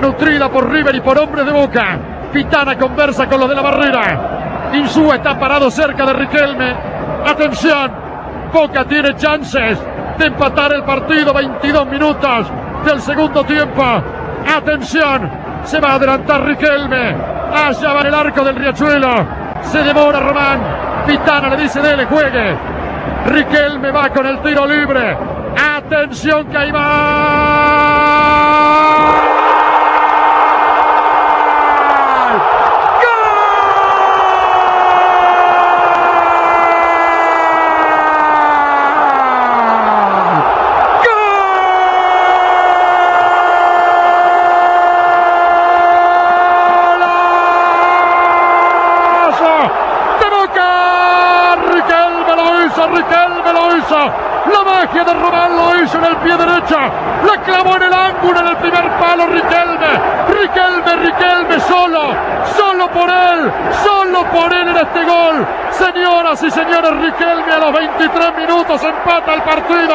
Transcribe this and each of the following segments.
Nutrida por River y por hombre de boca. Pitana conversa con los de la barrera. Insúa está parado cerca de Riquelme. Atención, Boca tiene chances de empatar el partido. 22 minutos del segundo tiempo. Atención, se va a adelantar Riquelme. Allá va en el arco del Riachuelo. Se demora Román. Pitana le dice, dele, juegue. Riquelme va con el tiro libre. Atención que ahí. Riquelme lo hizo. La magia de Román lo hizo en el pie derecho. La clavó en el ángulo en el primer palo Riquelme. Riquelme, Riquelme solo. Solo por él. Solo por él en este gol. Señoras y señores, Riquelme a los 23 minutos empata el partido.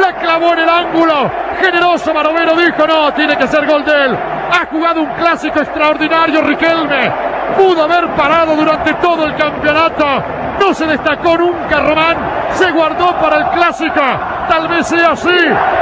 La clavó en el ángulo. Generoso Barovero dijo no, tiene que ser gol de él. Ha jugado un clásico extraordinario Riquelme. Pudo haber parado durante todo el campeonato no se destacó nunca Román, se guardó para el clásico, tal vez así.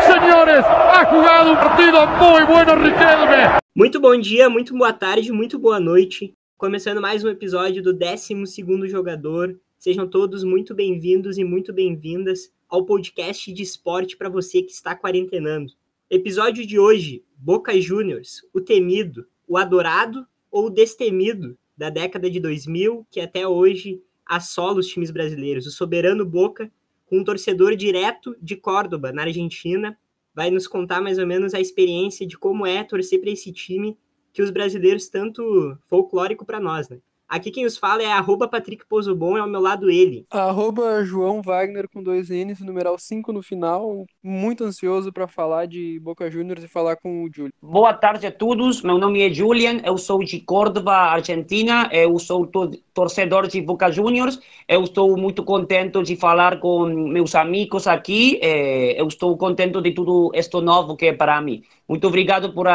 Senhores, ha jugado um partido muito bueno Riquelme. Muito bom dia, muito boa tarde, muito boa noite. Começando mais um episódio do 12º Jogador. Sejam todos muito bem-vindos e muito bem-vindas ao podcast de esporte para você que está quarentenando. Episódio de hoje, Boca Juniors, o temido, o adorado ou o destemido da década de 2000, que até hoje assola os times brasileiros. O soberano Boca, com um torcedor direto de Córdoba, na Argentina, vai nos contar mais ou menos a experiência de como é torcer para esse time que os brasileiros tanto folclórico para nós, né? Aqui quem os fala é arroba Patrick Pozobon, é ao meu lado ele. Arroba João Wagner com dois N's, numeral 5 no final. Muito ansioso para falar de Boca Juniors e falar com o Júlio. Boa tarde a todos, meu nome é Julian, eu sou de Córdoba, Argentina, eu sou torcedor de Boca Juniors, eu estou muito contente de falar com meus amigos aqui, eu estou contente de tudo isto novo que é para mim. Muito obrigado por,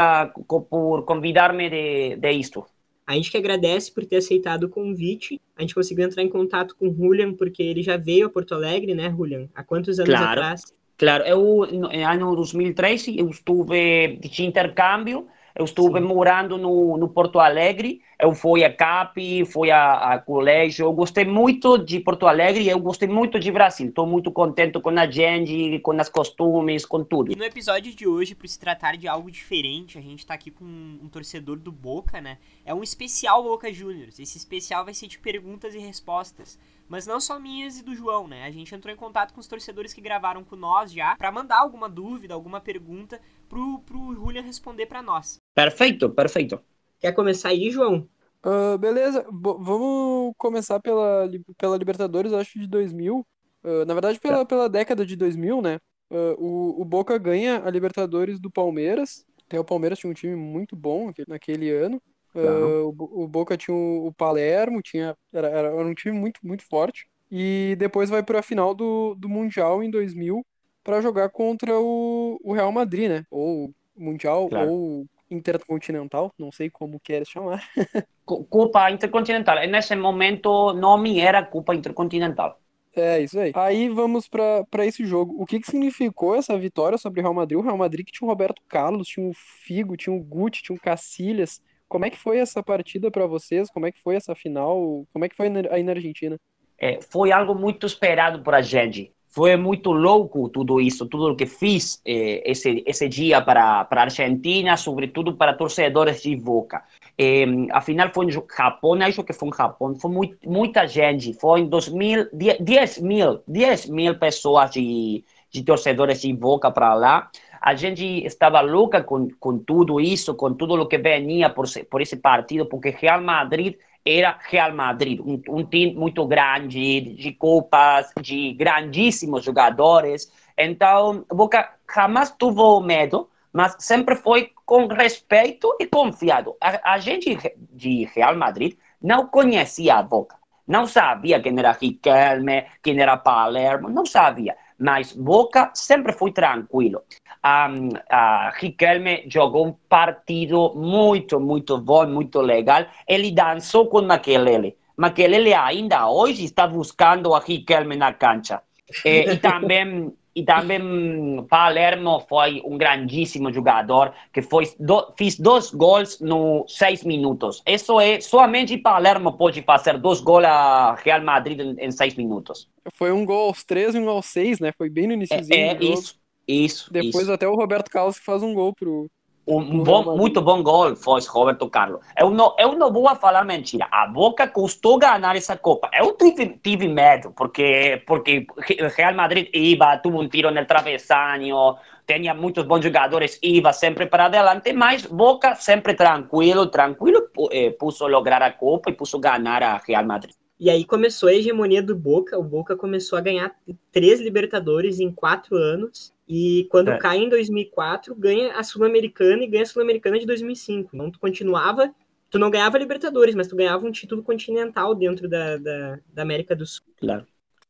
por convidar-me de, de isto. A gente que agradece por ter aceitado o convite. A gente conseguiu entrar em contato com o Julian, porque ele já veio a Porto Alegre, né, Julian? Há quantos anos claro, atrás? Claro, eu, no ano 2013, eu estive de intercâmbio eu estive Sim. morando no, no Porto Alegre, eu fui a CAP, fui a, a colégio, eu gostei muito de Porto Alegre e eu gostei muito de Brasil. Estou muito contente com a gente, com as costumes, com tudo. E no episódio de hoje, por se tratar de algo diferente, a gente está aqui com um, um torcedor do Boca, né? É um especial Boca Juniors. Esse especial vai ser de perguntas e respostas mas não só minhas e do João, né? A gente entrou em contato com os torcedores que gravaram com nós já para mandar alguma dúvida, alguma pergunta pro, pro Julian responder para nós. Perfeito, perfeito. Quer começar aí, João? Uh, beleza, Bo vamos começar pela, pela Libertadores, acho, de 2000. Uh, ah, na verdade, pela, tá. pela década de 2000, né? Uh, o, o Boca ganha a Libertadores do Palmeiras. Até o Palmeiras tinha um time muito bom naquele ano. Uh, o, o, Boca tinha o, o Palermo, tinha, era, era, um time muito, muito forte. E depois vai para a final do, do Mundial em 2000 para jogar contra o, o Real Madrid, né? Ou Mundial claro. ou Intercontinental, não sei como queres chamar. Copa Intercontinental. Nesse momento, o nome era Copa Intercontinental. É, isso aí. Aí vamos para esse jogo. O que, que significou essa vitória sobre o Real Madrid? O Real Madrid que tinha o Roberto Carlos, tinha o Figo, tinha o Guti, tinha o Cacilhas. Como é que foi essa partida para vocês? Como é que foi essa final? Como é que foi aí na Argentina? É, foi algo muito esperado por a gente. Foi muito louco tudo isso, tudo o que fiz eh, esse esse dia para para a Argentina, sobretudo para torcedores de Boca. Eh, afinal foi no Japão, acho que foi no Japão, foi muito, muita gente, foi em 2000, 10 mil, 10 mil pessoas de, de torcedores de Boca para lá a gente estava louca com, com tudo isso, com tudo o que vinha por, por esse partido, porque Real Madrid era Real Madrid, um, um time muito grande, de copas, de grandíssimos jogadores. Então, Boca jamais teve medo, mas sempre foi com respeito e confiado. A, a gente de Real Madrid não conhecia a Boca, não sabia quem era Riquelme, quem era Palermo, não sabia mas Boca sempre foi tranquilo. Um, a Riquelme jogou um partido muito, muito bom, muito legal. Ele dançou com Makelele. Makelele ainda hoje está buscando a Riquelme na cancha. Eh, e também e também Palermo foi um grandíssimo jogador que foi do, fez dois gols nos seis minutos. Isso é somente Palermo pode fazer dois gols a Real Madrid em, em seis minutos. Foi um gol aos três e um aos seis, né? Foi bem no início. É, é isso, isso. Depois isso. até o Roberto Carlos que faz um gol pro, um bom, muito bom gol foi Roberto Carlos. Eu não, eu não vou falar mentira. A Boca custou ganhar essa Copa. Eu tive, tive medo, porque, porque Real Madrid ia, teve um tiro no travessanho, tinha muitos bons jogadores, ia sempre para adelante, mas Boca sempre tranquilo, tranquilo, eh, puso lograr a Copa e puso ganhar a Real Madrid. E aí começou a hegemonia do Boca. O Boca começou a ganhar três Libertadores em quatro anos. E quando é. cai em 2004, ganha a Sul-Americana e ganha a Sul-Americana de 2005. Então tu continuava, tu não ganhava Libertadores, mas tu ganhava um título continental dentro da, da, da América do Sul. Claro.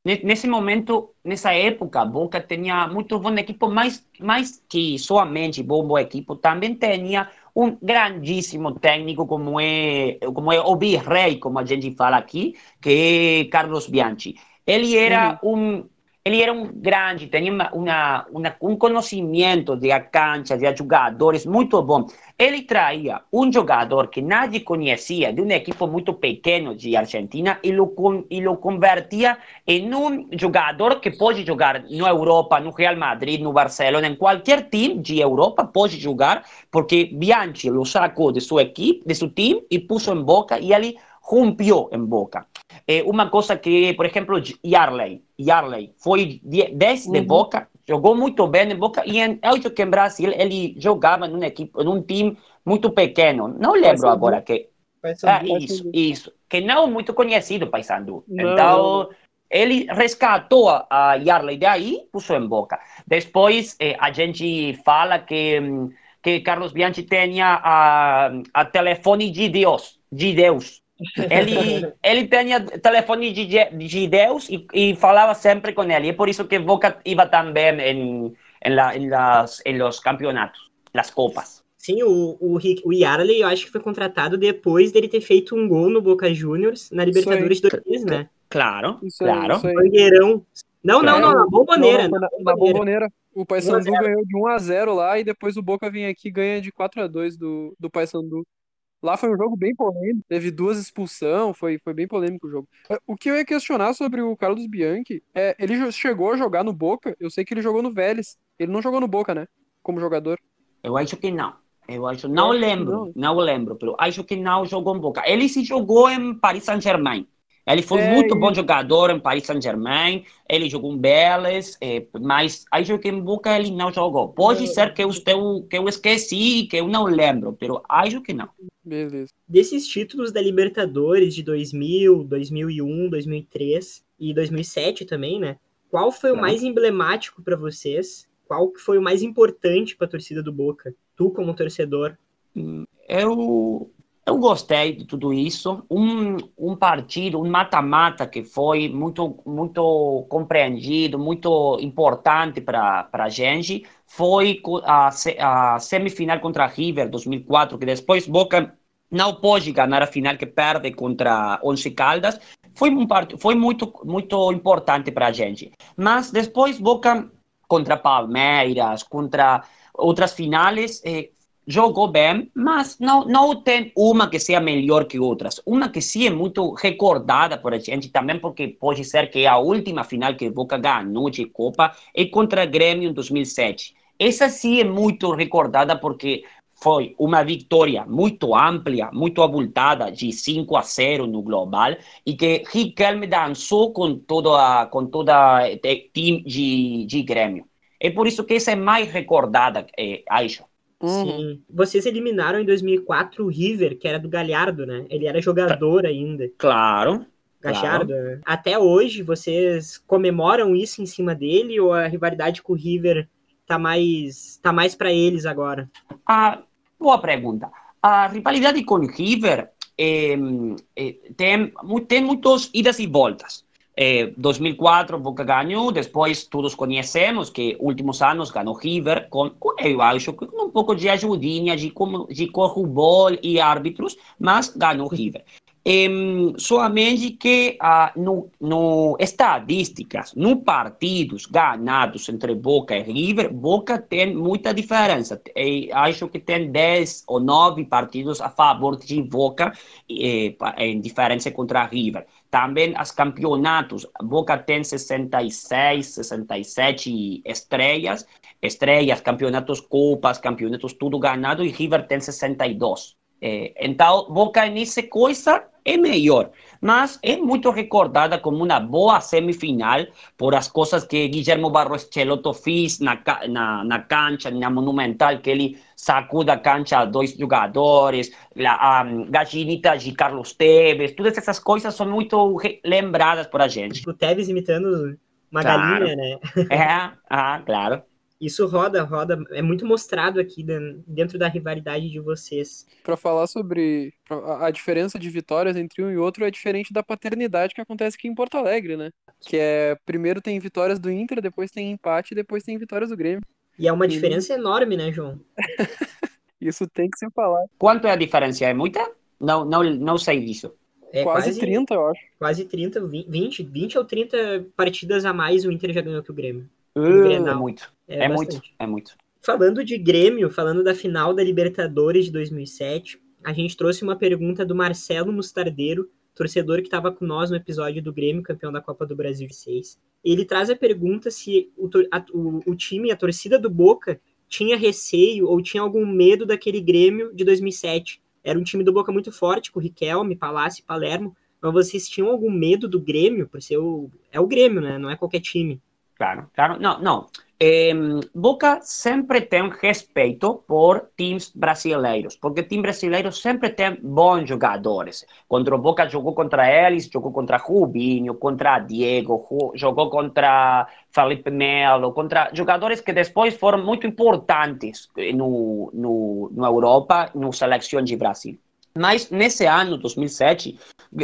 Nesse momento, nessa época, Boca tinha muito bom equipe, mais, mais que somente bom, bom equipe, também tinha um grandíssimo técnico como é, como é o virrei, como a gente fala aqui, que é Carlos Bianchi. Ele era uhum. um ele era um grande, tinha um conhecimento da cancha, de jogadores muito bom. Ele traía um jogador que nadie conhecia, de uma equipe muito pequeno de Argentina, e lo, e lo convertia em um jogador que pode jogar na Europa, no Real Madrid, no Barcelona, em qualquer time de Europa pode jogar, porque Bianchi lo sacou de sua equipe, de seu time, e pôs em Boca, e ele rompió en Boca. Eh, una cosa que, por ejemplo, Yarley, Yarley foi desde uhum. Boca, jogou muito bem em Boca e eu acho que em Brasil ele jogava num equipe, num time muito pequeno. Não lembro agora que ah, isso, isso, que não muito conhecido Paysandu. Não, então ele resgatou a Yarley daí, puxou em Boca. Depois eh, a gente fala que que Carlos Bianchi tinha a, a telefone de Deus, de Deus. Ele, ele tinha telefone de, de Deus e, e, falava sempre com ele. É por isso que Boca ia também em, em, la, em, las, em los campeonatos, las copas. Sim, o, o, o Yarley eu acho que foi contratado depois dele ter feito um gol no Boca Juniors na Libertadores 2000, né? Claro, isso claro. Banheirão. Não, não, não, na bomboneira. Não, na, na bomboneira. O Paysandu ganhou de 1 a 0 lá e depois o Boca vem aqui e ganha de 4 a 2 do, do Paysandu. Lá foi um jogo bem polêmico, teve duas expulsões, foi, foi bem polêmico o jogo. É, o que eu ia questionar sobre o Carlos Bianchi é, ele chegou a jogar no Boca, eu sei que ele jogou no Vélez, ele não jogou no Boca, né, como jogador. Eu acho que não. Eu acho, não lembro, não, não lembro, mas acho que não jogou em Boca. Ele se jogou em Paris Saint-Germain. Ele foi é, muito bom jogador em Paris Saint-Germain, ele jogou em Beles, é, mas acho que em Boca ele não jogou. Pode é. ser que eu, que eu esqueci, que eu não lembro, mas acho que não. Beleza. Desses títulos da Libertadores de 2000, 2001, 2003 e 2007 também, né? Qual foi o mais emblemático para vocês? Qual foi o mais importante para a torcida do Boca? Tu como torcedor? Eu eu gostei de tudo isso. Um, um partido, um mata-mata que foi muito, muito compreendido, muito importante para a gente, foi a, a semifinal contra a River 2004, que depois Boca não pôde ganhar a final que perde contra Once Caldas. Foi, um part... foi muito, muito importante para a gente. Mas depois Boca contra Palmeiras, contra outras finais, eh, jogou bem, mas não, não tem uma que seja melhor que outras. Uma que sim é muito recordada por a gente também, porque pode ser que a última final que Boca ganhou de Copa é contra Grêmio em 2007. Essa sim é muito recordada porque foi uma vitória muito ampla, muito abultada, de 5 a 0 no global, e que Riquelme dançou com toda com toda time de, de Grêmio. É por isso que essa é mais recordada, é, acho. Uhum. Sim. Vocês eliminaram em 2004 o River, que era do Galhardo, né? Ele era jogador ainda. Claro. Galhardo. Claro. Até hoje, vocês comemoram isso em cima dele ou a rivalidade com o River tá mais, tá mais para eles agora? Ah, boa pergunta. A rivalidade com o River é, é, tem, tem muitas idas e voltas. Eh, 2004 Boca ganhou, depois todos conhecemos que últimos anos ganhou River com, eu acho que um pouco de ajudinha de, de corrubol e árbitros, mas ganhou River. Em, somente que ah, no, no estadísticas, no partidos ganhados entre Boca e River, Boca tem muita diferença. E acho que tem 10 ou 9 partidos a favor de Boca eh, em diferença contra River. Também os campeonatos, Boca tem 66, 67 estrelas, estrelas, campeonatos, copas, campeonatos, tudo ganhado, e River tem 62. Eh, então, Boca nessa coisa é melhor, mas é muito recordada como uma boa semifinal por as coisas que Guillermo Barros Celotto fez na, na, na cancha, na Monumental, que ele sacou da cancha dois jogadores, a, a Gaginita de Carlos Tevez, todas essas coisas são muito lembradas por a gente. O Tevez imitando uma claro. galinha, né? É, ah, claro. Isso roda, roda, é muito mostrado aqui dentro da rivalidade de vocês. Para falar sobre a diferença de vitórias entre um e outro é diferente da paternidade que acontece aqui em Porto Alegre, né? Que é primeiro tem vitórias do Inter, depois tem empate, depois tem vitórias do Grêmio. E é uma diferença e... enorme, né, João? Isso tem que ser falar. Quanto é a diferença? É muita? Não, não, não sei disso. É quase, quase 30, eu acho. Quase 30, 20, 20 ou 30 partidas a mais o Inter já ganhou que o Grêmio. Uh, é muito. É, é muito, é muito. Falando de Grêmio, falando da final da Libertadores de 2007, a gente trouxe uma pergunta do Marcelo Mustardeiro, torcedor que estava com nós no episódio do Grêmio, campeão da Copa do Brasil de 6. Ele traz a pergunta se o, a, o, o time, a torcida do Boca, tinha receio ou tinha algum medo daquele Grêmio de 2007. Era um time do Boca muito forte, com Riquelme, Palácio, Palermo, mas vocês tinham algum medo do Grêmio? Por ser o... É o Grêmio, né? Não é qualquer time. Claro, claro. No, no. Eh, Boca sempre tem respeito por times brasileiros, porque time brasileiro sempre tem bons jogadores. Contra o Boca jogou contra eles, jogou contra Rubinho, contra Diego, jogou contra Felipe Melo, contra jogadores que depois foram muito importantes no, no, na Europa, no seleção de Brasil. Mas nesse ano, 2007,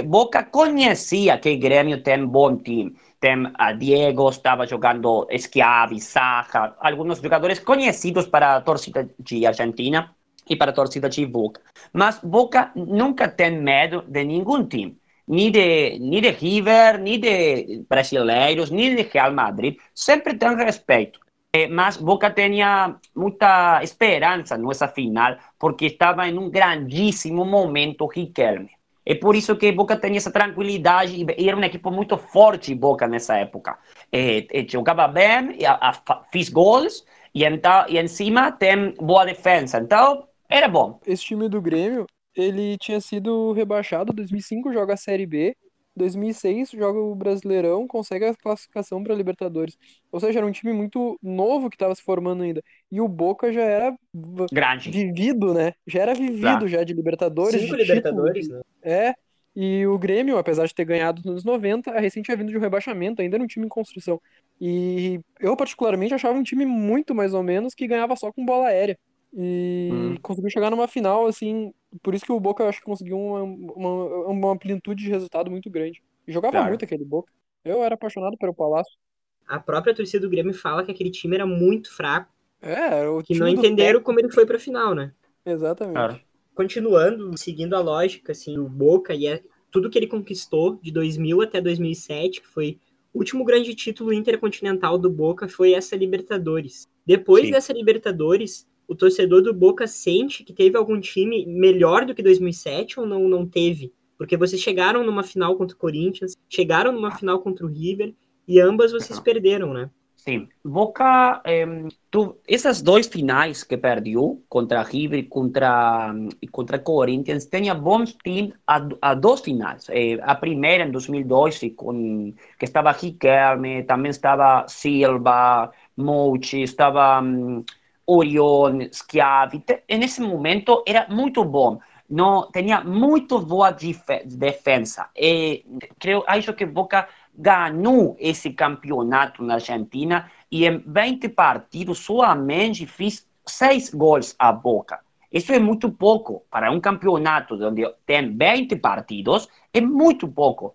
Boca conhecia que Grêmio tem bom time tem a Diego, estava jogando Schiavi, Saja, alguns jogadores conhecidos para a torcida de Argentina e para a torcida de Boca. Mas Boca nunca tem medo de nenhum time, nem de, nem de River, nem de brasileiros, nem de Real Madrid. Sempre tem respeito. Eh, mas Boca tinha muita esperança nessa final, porque estava em um grandíssimo momento Riquelme. É por isso que Boca tem essa tranquilidade e era um equipe muito forte, Boca, nessa época. É, é, jogava bem, a, fiz gols e, então, e em cima tem boa defesa. Então, era bom. Esse time do Grêmio, ele tinha sido rebaixado, 2005 joga a Série B, 2006 joga o Brasileirão, consegue a classificação para Libertadores. Ou seja, era um time muito novo que estava se formando ainda. E o Boca já era grande, vivido, né? Já era vivido já de Libertadores. Cinco de Libertadores, título. né? É. E o Grêmio, apesar de ter ganhado nos anos 90, a recente tinha vindo de um rebaixamento, ainda era um time em construção. E eu, particularmente, achava um time muito mais ou menos que ganhava só com bola aérea. E hum. conseguiu chegar numa final, assim. Por isso que o Boca, eu acho que conseguiu uma, uma, uma plenitude de resultado muito grande. E jogava claro. muito aquele Boca. Eu era apaixonado pelo Palácio. A própria torcida do Grêmio fala que aquele time era muito fraco. É, o que não entenderam como ele foi pra final, né? Exatamente. Claro. Continuando, seguindo a lógica, assim, o Boca e é tudo que ele conquistou de 2000 até 2007, que foi o último grande título intercontinental do Boca, foi essa Libertadores. Depois Sim. dessa Libertadores, o torcedor do Boca sente que teve algum time melhor do que 2007 ou não, não teve? Porque vocês chegaram numa final contra o Corinthians, chegaram numa final contra o River e ambas vocês perderam, né? Sim. Boca, eh, tu, essas dois finais que perdeu contra River e contra, contra Corinthians, tinha bons times a, a duas finais. Eh, a primeira em 2002, com, que estava Riquelme, também estava Silva, Mouchi, estava... Um, Orion, Schiavi, nesse momento era muito bom. Não, tinha muito boa defesa. E acho que Boca ganhou esse campeonato na Argentina e em 20 partidos somente fez seis gols a Boca. Isso é muito pouco para um campeonato onde tem 20 partidos, é muito pouco.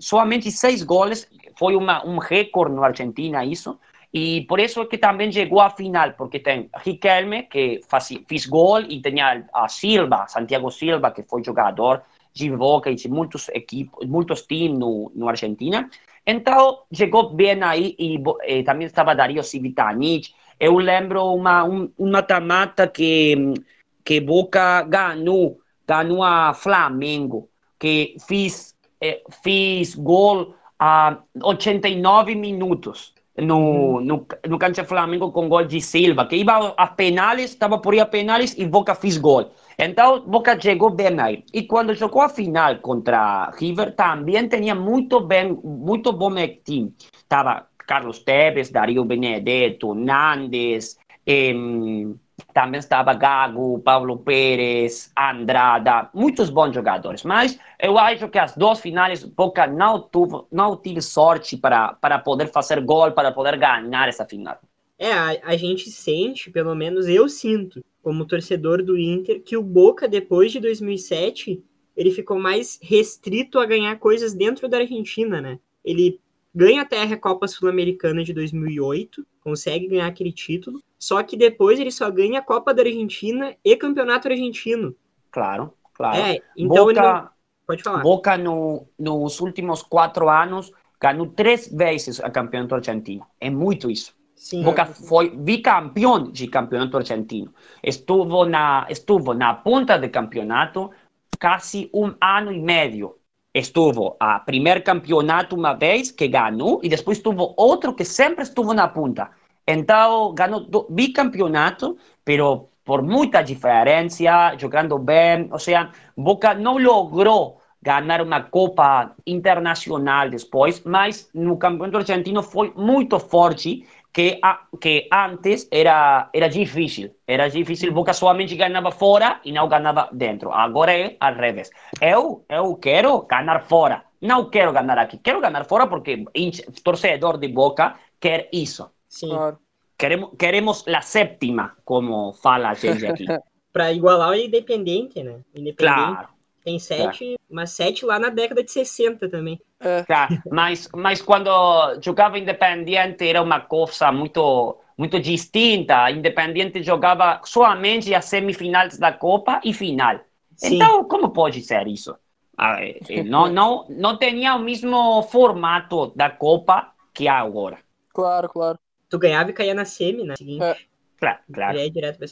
somente seis goles, foi um recorde no Argentina isso, e por isso que também chegou à final, porque tem Riquelme, que faz, fez gol, e tinha a Silva, Santiago Silva, que foi jogador de Boca e de muitos equipos, muitos times no, no Argentina. Então, chegou bem aí, e, e também estava Dario Civitanic. Eu lembro uma, um, um que, que Boca ganhou, ganhou a Flamengo, que fez, eh, fez gol a 89 minutos no, no, no cancha Flamengo com gol de Silva, que ia a penales, estava por ir a penales e Boca fez gol. Então, Boca chegou bem aí. E quando jogou a final contra River, também tinha muito bem, muito bom time. Estava Carlos Tevez, Dario Benedetto, Nandes, em, também estava Gago, Pablo Pérez, Andrada, muitos bons jogadores. Mas eu acho que as duas finais, Boca não, tuvo, não tive sorte para, para poder fazer gol, para poder ganhar essa final. É, a, a gente sente, pelo menos eu sinto, como torcedor do Inter, que o Boca, depois de 2007, ele ficou mais restrito a ganhar coisas dentro da Argentina, né? Ele ganha até a Recopa Sul-Americana de 2008, consegue ganhar aquele título, só que depois ele só ganha a Copa da Argentina e Campeonato Argentino. Claro, claro. É, então Boca, ele não... Pode falar. Boca no, nos últimos quatro anos ganhou três vezes a Campeonato Argentino. É muito isso. Sim, Boca foi bicampeão de campeonato argentino. Estuvo na, estuvo na ponta do campeonato quase um ano e meio. Estuvo a primeiro campeonato uma vez que ganhou e depois tuvo outro que sempre estuvo na ponta. Então ganhou bicampeonato, pero por muita diferença, jogando bem. Ou seja, Boca não logrou ganhar uma Copa Internacional depois, mas no campeonato argentino foi muito forte que, a, que antes era, era difícil. Era difícil, Boca somente ganhava fora e não ganhava dentro. Agora é ao revés. Eu, eu quero ganhar fora. Não quero ganhar aqui. Quero ganhar fora porque torcedor de Boca quer isso. Sim. Claro. Queremos, queremos a sétima, como fala a gente aqui. Para igualar o Independente, né? Independente Claro. Tem sete, mas sete lá na década de 60 também. Claro, mas, mas quando jogava Independiente era uma coisa muito, muito distinta. Independiente jogava somente as semifinais da Copa e final. Sim. Então, como pode ser isso? Ah, eh, eh, Não, não, não tinha o mesmo formato da Copa que há agora. Claro, claro. Tu ganhava e caía na semi, né? Seguinte, É. Claro, claro. já ia direto pra.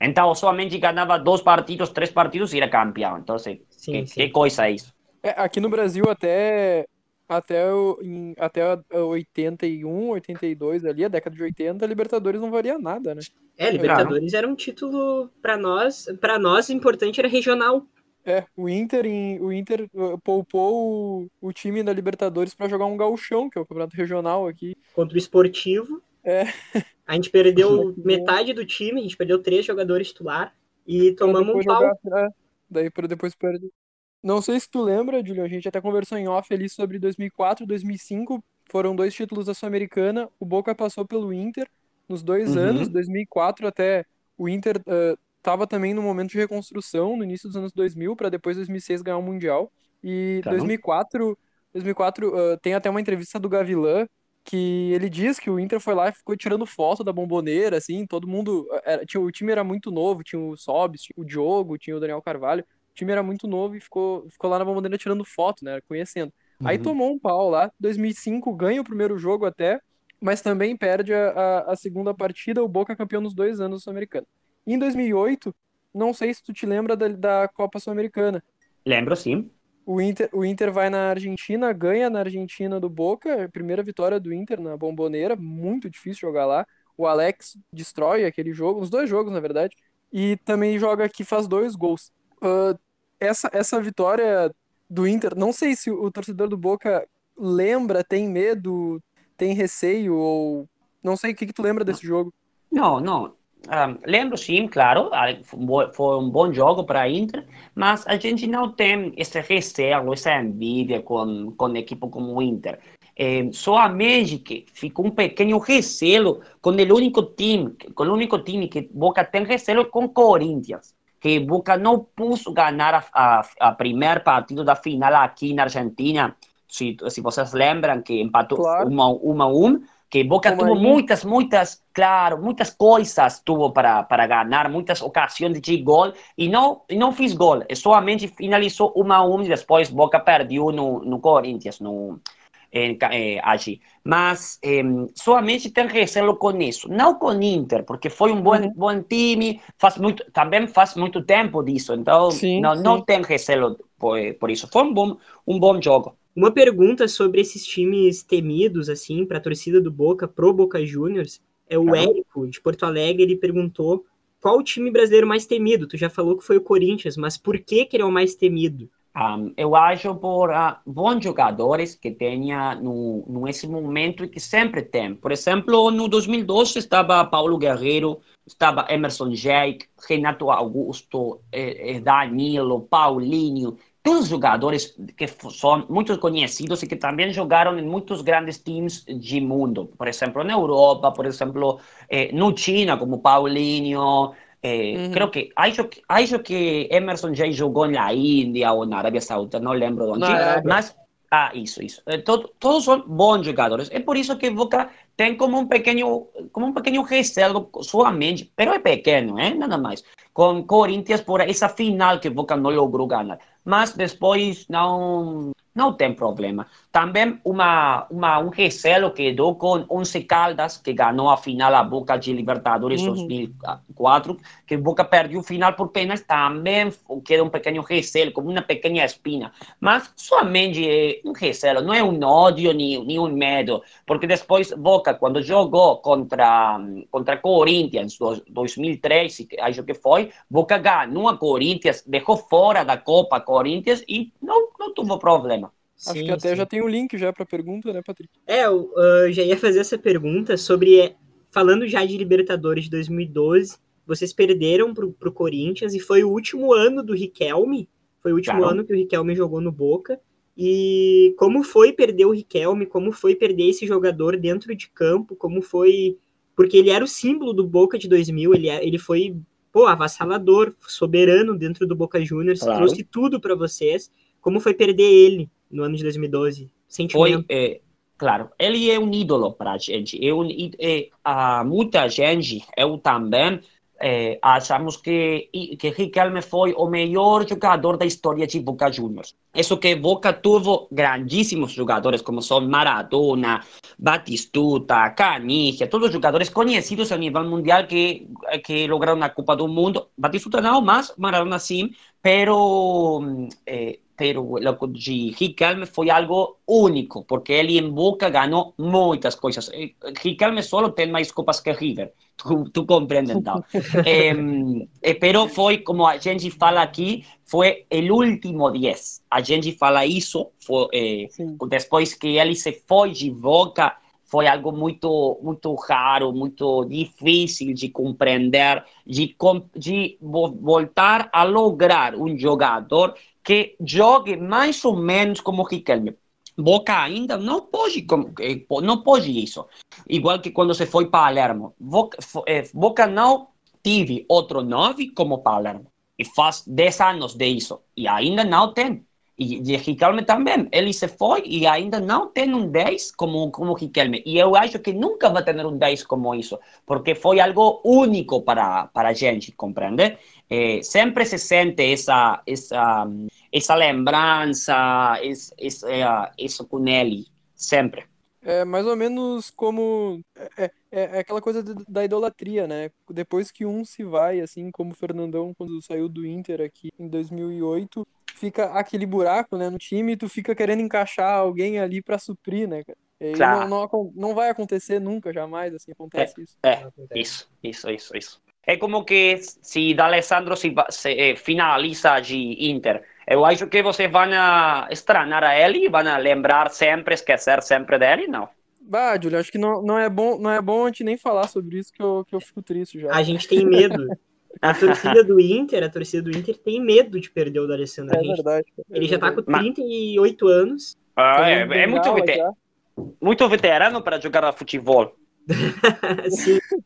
Então, somente ganhava dois partidos, três partidos e era campeão. Então, Sim, que, sim. que coisa é isso? É, aqui no Brasil, até, até, o, em, até a- a 81, 82 ali, a década de 80, a Libertadores não valia nada, né? É, Libertadores era um título pra nós, para nós importante era regional. É, o Inter, em, o Inter uh, poupou o, o time da Libertadores pra jogar um gauchão, que é o campeonato regional aqui. contra o Esportivo. É. A gente perdeu metade do time, a gente perdeu três jogadores titular e pra tomamos um pau. jogar- é, daí pra depois perder. Não sei se tu lembra, Julio, a gente até conversou em off ali sobre 2004 2005, foram dois títulos da Sul-Americana, o Boca passou pelo Inter nos dois Uhum. anos, 2004 até o Inter uh, tava também no momento de reconstrução, no início dos anos 2000, para depois 2006 ganhar o Mundial. E Claro. 2004, 2004 uh, tem até uma entrevista do Gavilan que ele diz que o Inter foi lá e ficou tirando foto da bomboneira, assim, todo mundo, era, tinha, o time era muito novo, tinha o Sobis, tinha o Diogo, tinha o Daniel Carvalho, o time era muito novo e ficou, ficou lá na bomboneira tirando foto, né, conhecendo. Aí Uhum. tomou um pau lá, 2005 ganha o primeiro jogo até, mas também perde a, a, a segunda partida, o Boca campeão nos dois anos sul-americano. Em 2008, não sei se tu te lembra da, da Copa Sul-Americana, Lembro, sim. O Inter, o Inter vai na Argentina, ganha na Argentina do Boca, primeira vitória do Inter na Bomboneira, muito difícil jogar lá. O Alex destrói aquele jogo, os dois jogos, na verdade, e também joga aqui, faz dois gols. Ah, essa, essa vitória do Inter, não sei se o torcedor do Boca lembra, tem medo, tem receio, ou não sei o que, que tu lembra desse jogo. Não, não. Ah, lembro sim, claro, ah, foi um um bom jogo para a Inter, mas a gente não tem esse receio, essa envidia com, com equipe como o Inter. Eh, somente que ficou um pequeno receio com o único time, com o único time que Boca tem receio com Corinthians. que Boca não pôs ganhar a, a, a primeiro partido da final aqui na Argentina. Se, se vocês lembram que empatou Claro. uma, uma a um, que Boca Como tuvo aí. muitas, muitas, claro, muitas coisas tuvo para, para ganhar, muitas ocasiões de gol e não, e não fiz gol, e somente finalizou uma a um e depois Boca perdeu no, no Corinthians, no, ca- eh, aqui. Mas eh, somente tem recelo com isso, não com Inter, porque foi um bom, Uhum. bom time, faz muito, também faz muito tempo disso, então Sim, não, não sim. tem recelo por, por isso. Foi um bom, um bom jogo. Uma pergunta sobre esses times temidos, assim, para a torcida do Boca, pro Boca Juniors, é o Claro. Érico, de Porto Alegre, ele perguntou qual o time brasileiro mais temido? Tu já falou que foi o Corinthians, mas por que, que ele é o mais temido? Um, eu acho por ah, bons jogadores que tenha no, nesse momento e que sempre tem. Por exemplo, no 2012 estava Paulo Guerreiro, estava Emerson Jake, Renato Augusto, eh, Danilo, Paulinho, todos jogadores que são muito conhecidos e que também jogaram em muitos grandes times de mundo. Por exemplo, na Europa, por exemplo, eh, no China, como Paulinho. Eh, Uhum. Creo que acho, acho que Emerson já jogou na Índia ou na Arábia Saudita, não lembro onde. Arábia. Mas, ah, isso, isso. Eh, todo- todos são bons jogadores. É por isso que Boca tem como um pequeno, como um pequeno recelo somente, pero é pequeno, é nada mais. Com Corinthians por essa final que Boca não logrou ganhar. Mas depois não não tem problema. Também uma, uma, um recelo que dou com Once Caldas, que ganhou a final a Boca de Libertadores Uhum. 2004, que Boca perdeu o final por penas, também queda um pequeno recelo, como uma pequena espina. Mas somente é um recelo, não é um ódio nem, nem um medo, porque depois Boca, quando jogou contra, contra Corinthians, em 2013, que acho que foi, Boca ganhou a Corinthians, deixou fora da Copa Corinthians e não, não teve problema. Acho Sim, que até sim. já tem um link já pra pergunta, né, Patrick? É, eu ah, já ia fazer essa pergunta sobre, é, falando já de Libertadores de 2012, vocês perderam pro, pro Corinthians e foi o último ano do Riquelme, foi o último Claro. ano que o Riquelme jogou no Boca, e como foi perder o Riquelme, como foi perder esse jogador dentro de campo, como foi... Porque ele era o símbolo do Boca de 2000, ele, é- ele foi, pô, avassalador, soberano dentro do Boca Juniors, Claro. trouxe tudo para vocês. Como foi perder ele no ano de 2012? Foi, Sentimento. é, claro, ele é um ídolo para a gente. Í- é, há muita gente, eu também, é, achamos que, que Riquelme foi o melhor jogador da história de Boca Juniors. Isso que Boca teve grandíssimos jogadores, como são Maradona, Batistuta, Canigia, todos jogadores conhecidos a nível mundial que, que lograram a Copa do Mundo. Batistuta não, mas Maradona sim, pero... eh, pero lo de Riquelme foi algo único, porque ele em Boca ganhou muitas coisas. Eh, Riquelme só tem mais copas que River, tu, tu compreende então. Em, eh, pero foi, como a gente fala aqui, foi o último 10. A gente fala isso, foi, eh, Sim. depois que ele se foi de Boca, foi algo muito muito raro, muito difícil de compreender, de, de vo- voltar a lograr um jogador que jogue mais ou menos como Riquelme. Boca ainda não pode, eh, não pode isso. Igual que quando se foi Palermo. Boca, fo- eh, Boca não tive outro nove como Palermo. E faz 10 anos de isso. E ainda não tem. E de Riquelme também. Ele se foi e ainda não tem um 10 como, como Riquelme. E eu acho que nunca vai ter um 10 como isso. Porque foi algo único para, para a gente, compreende? Eh, sempre se sente essa, essa, essa lembrança, esse, esse, eh, isso com ele. Sempre. É mais ou menos como. É, é, é aquela coisa de- da idolatria, né? Depois que um se vai, assim como o Fernandão, quando saiu do Inter aqui em 2008, fica aquele buraco, né, no time e tu fica querendo encaixar alguém ali pra suprir, né, cara? E Claro. não, não, não vai acontecer nunca, jamais, assim, acontece isso. É, isso, isso, isso, isso. É como que se D'Alessandro se, se eh, finaliza de Inter. Eu acho que vocês vão estranhar a ele, vão lembrar sempre, esquecer sempre dele, não. Bah, Júlio, acho que não, não, é bom, não é bom a gente nem falar sobre isso, que eu, que eu fico triste já. A gente tem medo. A torcida do Inter, a torcida do Inter tem medo de perder o D'Alessandro. É gente- verdade. é Ele já tá com verdade. 38 anos. Ah, é, Camisa é muito, muito veterano para jogar futebol. Claro.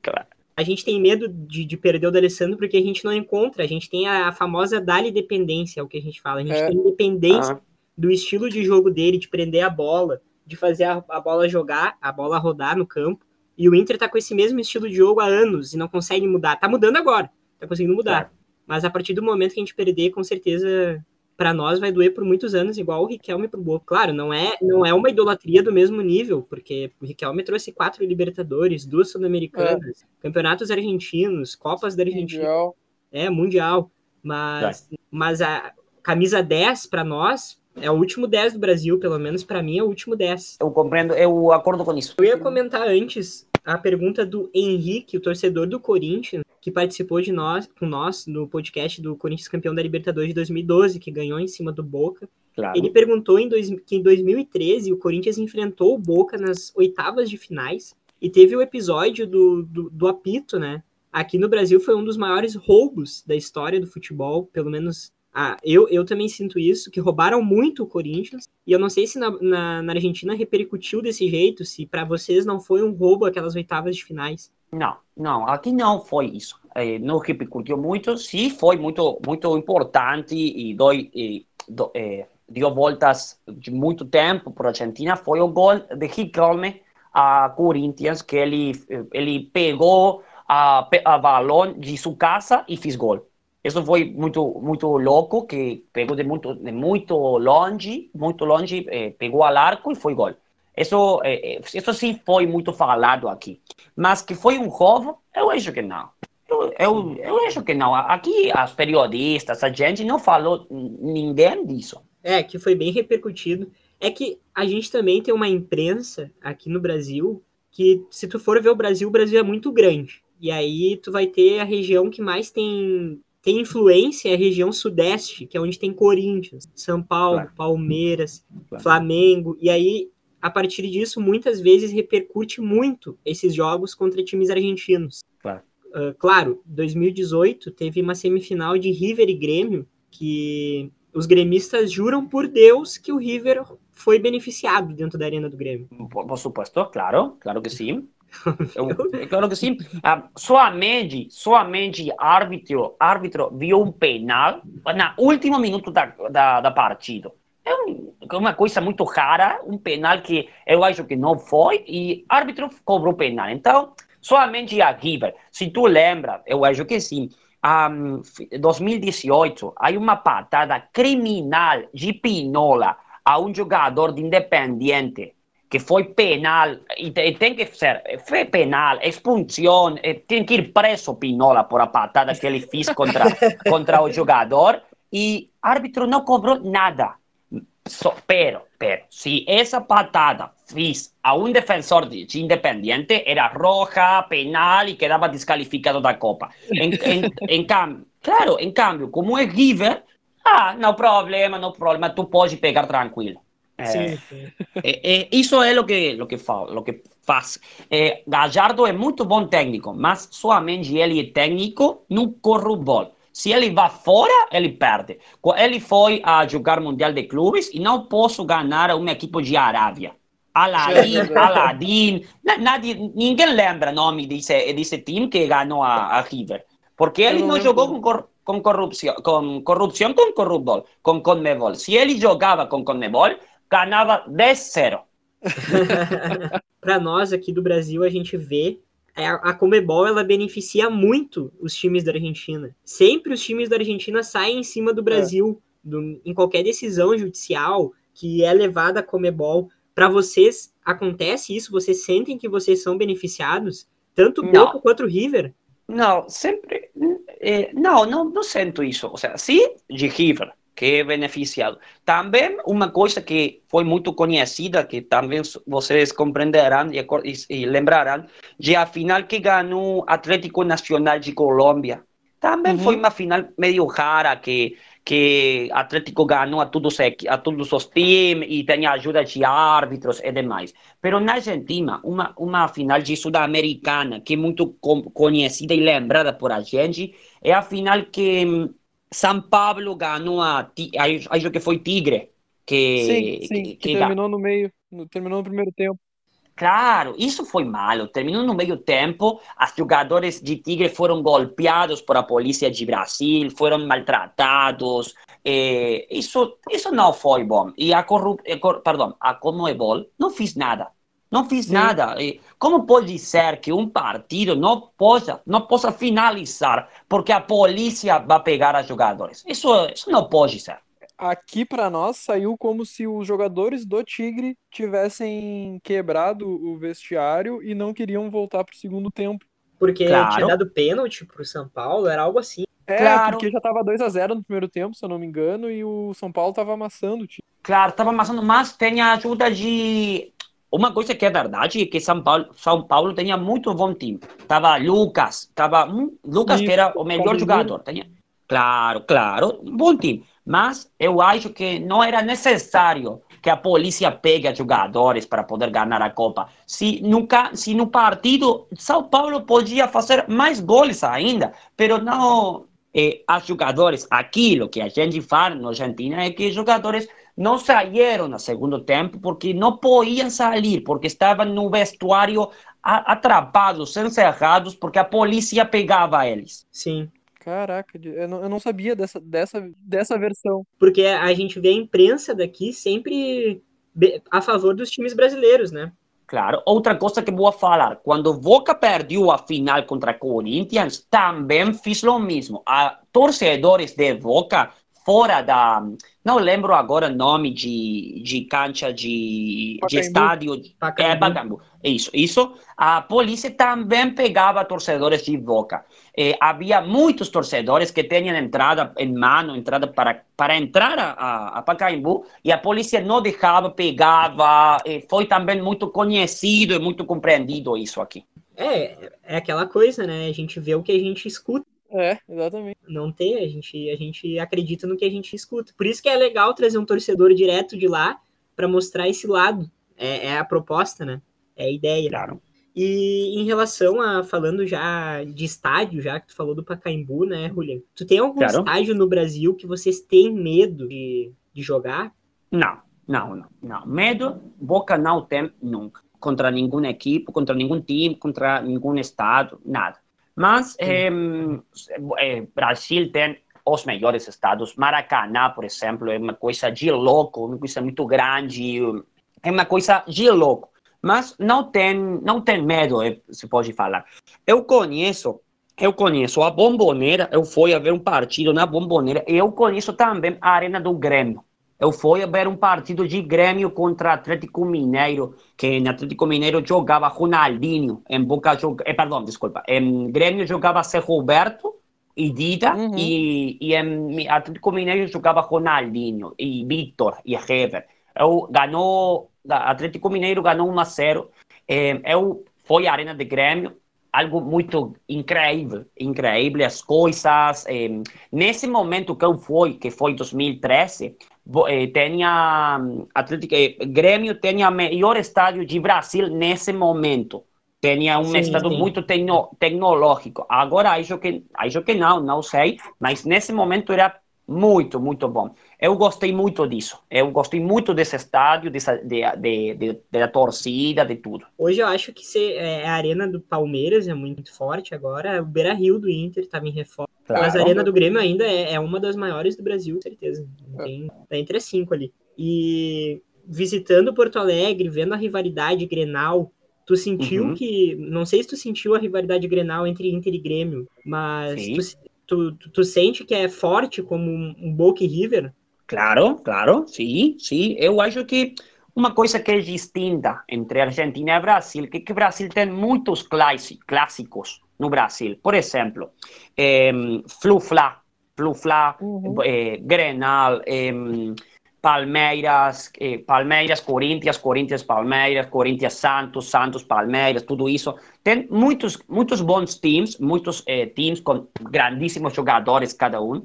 A gente tem medo de, de perder o D'Alessandro porque a gente não encontra. A gente tem a, a famosa Dali dependência, é o que a gente fala. A gente É. tem dependência Ah. do estilo de jogo dele, de prender a bola, de fazer a, a bola jogar, a bola rodar no campo. E o Inter tá com esse mesmo estilo de jogo há anos e não consegue mudar. Tá mudando agora, tá conseguindo mudar. Mas a partir do momento que a gente perder, com certeza, para nós vai doer por muitos anos, igual o Riquelme pro Boca. Claro, não é, não é uma idolatria do mesmo nível, porque o Riquelme trouxe quatro Libertadores, duas Sul-Americanas, campeonatos argentinos, Copas da Argentina, Mundial. é, Mundial. Mas, mas a camisa 10 para nós é o último 10 do Brasil, pelo menos para mim é o último 10. Eu compreendo, eu acordo com isso. Eu ia comentar antes a pergunta do Henrique, o torcedor do Corinthians, que participou de nós, com nós no podcast do Corinthians campeão da Libertadores de 2012, que ganhou em cima do Boca. Claro. Ele perguntou em dois, que em 2013 o Corinthians enfrentou o Boca nas oitavas de finais e teve o episódio do, do, do apito, né? Aqui no Brasil foi um dos maiores roubos da história do futebol, pelo menos ah, eu, eu também sinto isso, que roubaram muito o Corinthians, e eu não sei se na, na, na Argentina repercutiu desse jeito, se para vocês não foi um roubo aquelas oitavas de finais. Não, não, aqui não foi isso. Eh, não repercutiu muito, sim foi muito, muito importante e, doi, e do, eh, deu voltas de muito tempo para a Argentina. Foi o gol de Riquelme a Corinthians, que ele, ele pegou a, a balão de sua casa e fez gol. Isso foi muito muito louco, que pegou de muito, de muito longe, muito longe, eh, pegou al arco e foi gol. Isso, eh, isso sim foi muito falado aqui. Mas que foi um roubo, eu acho que não. Eu, eu, eu acho que não. Aqui, as periodistas, a gente não falou ninguém disso. É, que foi bem repercutido. É que a gente também tem uma imprensa aqui no Brasil que, se tu for ver o Brasil, o Brasil é muito grande. E aí tu vai ter a região que mais tem, tem influência, a região sudeste, que é onde tem Corinthians, São Paulo, Claro. Palmeiras, Claro. Flamengo. E aí, a partir disso, muitas vezes repercute muito esses jogos contra times argentinos. Claro. Ah, claro, 2018 teve uma semifinal de River e Grêmio que os gremistas juram por Deus que o River foi beneficiado dentro da arena do Grêmio. Por, por supuesto, claro, claro que sim. Eu, claro que sim. Ah, somente, somente árbitro, árbitro viu um penal no último minuto da, da, da partida. É um- uma coisa muito rara, um penal que eu acho que não foi, e árbitro cobrou penal. Então, somente a River. Se tu lembra, eu acho que sim. Um, 2018, há uma patada criminal de Pinola a um jogador de Independiente que foi penal, e, te- tem que ser, foi penal, expulsão, eh, tem que ir preso Pinola por a patada que ele fez contra, contra o jogador, e árbitro não cobrou nada. So, pero, pero, se essa patada fiz a um defensor de, de Independiente, era roja, penal e quedava descalificado da Copa. Em, em, em cambio, claro, em cambio, como é River, ah, não problema, não problema, tu pode pegar tranquilo. Eh, Sim, sim. eh, eh, isso é o que, lo que, fa, lo que faz. Eh, Gallardo é muito bom técnico, mas somente ele é técnico no corrubol. Se ele vai fora, ele perde. Ele foi a jogar Mundial de Clubes e não posso ganhar uma equipe de Arábia. Aladdin, Aladdin, na- nadie, ninguém lembra o nome desse, desse time que ganhou a, a River. Porque ele não não jogou com, cor, com corrupção, com corrupção com corrupbol, com Conmebol. Se ele jogava com Conmebol, ganhava 10-0. Para nós aqui do Brasil, a gente vê é, a Comebol ela beneficia muito os times da Argentina. Sempre os times da Argentina saem em cima do Brasil do- em qualquer decisão judicial que é levada a Comebol. Para vocês acontece isso? Vocês sentem que vocês são beneficiados? Tanto o. Boca quanto o River? Não, sempre. eh, não, não, não sinto isso. Ou seja, sim, de River, que é beneficiado. Também uma coisa que foi muito conhecida, que também vocês compreenderão e, e- lembrarão, de a final que ganhou Atlético Nacional de Colômbia. Também Uhum. foi uma final meio rara, que, que Atlético ganhou a todos, a todos os times e tem ajuda de árbitros e demais. Pero na Argentina, uma, uma final de Sul-Americana, que é muito conhecida e lembrada por a gente, é a final que hum, São Paulo ganhou a, acho que foi Tigre, que, Sim, sim, que, que terminou no meio, no- terminou no primeiro tempo. Claro, isso foi malo. Terminou no meio tempo, os jogadores de Tigre foram golpeados por a polícia de Brasil, foram maltratados. Eh, isso, isso não foi bom. E a corrup... eh, perdão, a Comebol não fez nada. Não fiz Sim. nada. E Como pode ser que um partido não possa, não possa finalizar porque a polícia vai pegar os jogadores? Isso, isso não pode ser. Aqui pra nós saiu como se os jogadores do Tigre tivessem quebrado o vestiário e não queriam voltar pro segundo tempo. Porque Claro. tinha dado pênalti pro São Paulo, era algo assim. É, Claro. porque já tava 2 a 0 no primeiro tempo, se eu não me engano, e o São Paulo tava amassando o time. Claro, estava amassando, mas tem a ajuda de. Uma coisa que é verdade é que São Paulo, São Paulo tinha muito bom time. Tava Lucas, tava hum, Lucas Sim, que era o melhor jogador. Tinha, claro, claro, bom time. Mas eu acho que não era necessário que a polícia pegue jogadores para poder ganhar a Copa. Se, nunca, se no partido São Paulo podia fazer mais gols ainda, pero não. Eh, os jogadores, aquilo que a gente fala na Argentina é que os jogadores não saíram no segundo tempo porque não podiam sair, porque estavam no vestuário atrapados, encerrados, porque a polícia pegava eles. Sim. Caraca, eu não, eu não sabia dessa, dessa, dessa versão. Porque a gente vê a imprensa daqui sempre a favor dos times brasileiros, né? Claro, outra coisa que vou falar, quando Boca perdeu a final contra Corinthians, também fiz o mesmo. A torcedores de Boca fora da, não lembro agora o nome de, de cancha de, de Pacaembu. estádio, é Pacaembu. Pacaembu. Isso, isso. A polícia também pegava torcedores de Boca. Eh, havia muitos torcedores que tinham entrada em mano, entrada para, para entrar a, a, Pacaembu, e a polícia não deixava, pegava. foi também muito conhecido e muito compreendido isso aqui. É, é aquela coisa, né? A gente vê o que a gente escuta. É, exatamente. Não tem, a gente, a gente acredita no que a gente escuta. Por isso que é legal trazer um torcedor direto de lá para mostrar esse lado. É, é a proposta, né? É a ideia. Claro. E em relação a falando já de estádio, já que tu falou do Pacaembu, né, Julian? Tu tem algum Claro. estádio no Brasil que vocês têm medo de, de jogar? Não, não, não, não. Medo, Boca não tem nunca. Contra nenhuma equipe, contra nenhum time, contra nenhum estado, nada. Mas eh, Brasil tem os melhores estados. Maracanã, por exemplo, é uma coisa de louco, uma coisa muito grande, é uma coisa de louco. Mas não tem, não tem medo, eh, se pode falar. Eu conheço, eu conheço a Bomboneira, eu fui a ver um partido na Bomboneira, e eu conheço também a Arena do Grêmio. Eu fui a ver um partido de Grêmio contra Atlético Mineiro, que no Atlético Mineiro jogava Ronaldinho, em Boca, jog... eh, perdão, desculpa, em Grêmio jogava Zé Roberto e Dida, Uhum. e, e em Atlético Mineiro jogava Ronaldinho, e Victor, e Hever. Eu ganhou, Atlético Mineiro ganhou 1 a 0. Eh, eu fui à Arena de Grêmio, algo muito incrível, incrível, as coisas. nesse momento que eu fui, que foi 2013, vo- eh, tinha hum, Atlético, eh, Grêmio tinha o melhor estádio de Brasil nesse momento. Tinha um Sim, estado sim. muito tecno, tecnológico. Agora acho que acho que não, não sei, mas nesse momento era muito, muito bom. Eu gostei muito disso. Eu gostei muito desse estádio, dessa, de, de, de, da torcida, de tudo. Hoje eu acho que se, é, a arena do Palmeiras é muito forte agora. O Beira Rio do Inter estava em reforma. Mas a arena do Grêmio ainda é, é uma das maiores do Brasil, certeza. Tem, tá entre as cinco ali. E visitando Porto Alegre, vendo a rivalidade Grenal, tu sentiu Uhum. que. Não sei se tu sentiu a rivalidade Grenal entre Inter e Grêmio, mas tu, tu, tu sente que é forte como um, Boca River? Claro, claro, sim, sim. Eu acho que uma coisa que é distinta entre Argentina e Brasil, que que o Brasil tem muitos clássicos no Brasil. Por exemplo, eh, Flu-Fla, Flu-Fla, Uhum. eh, Grenal, em, Palmeiras, eh, Palmeiras, Corinthians, Corinthians, Palmeiras, Corinthians, Santos, Santos, Palmeiras, tudo isso. Tem muitos, muitos bons times, muitos eh, times com grandíssimos jogadores cada um.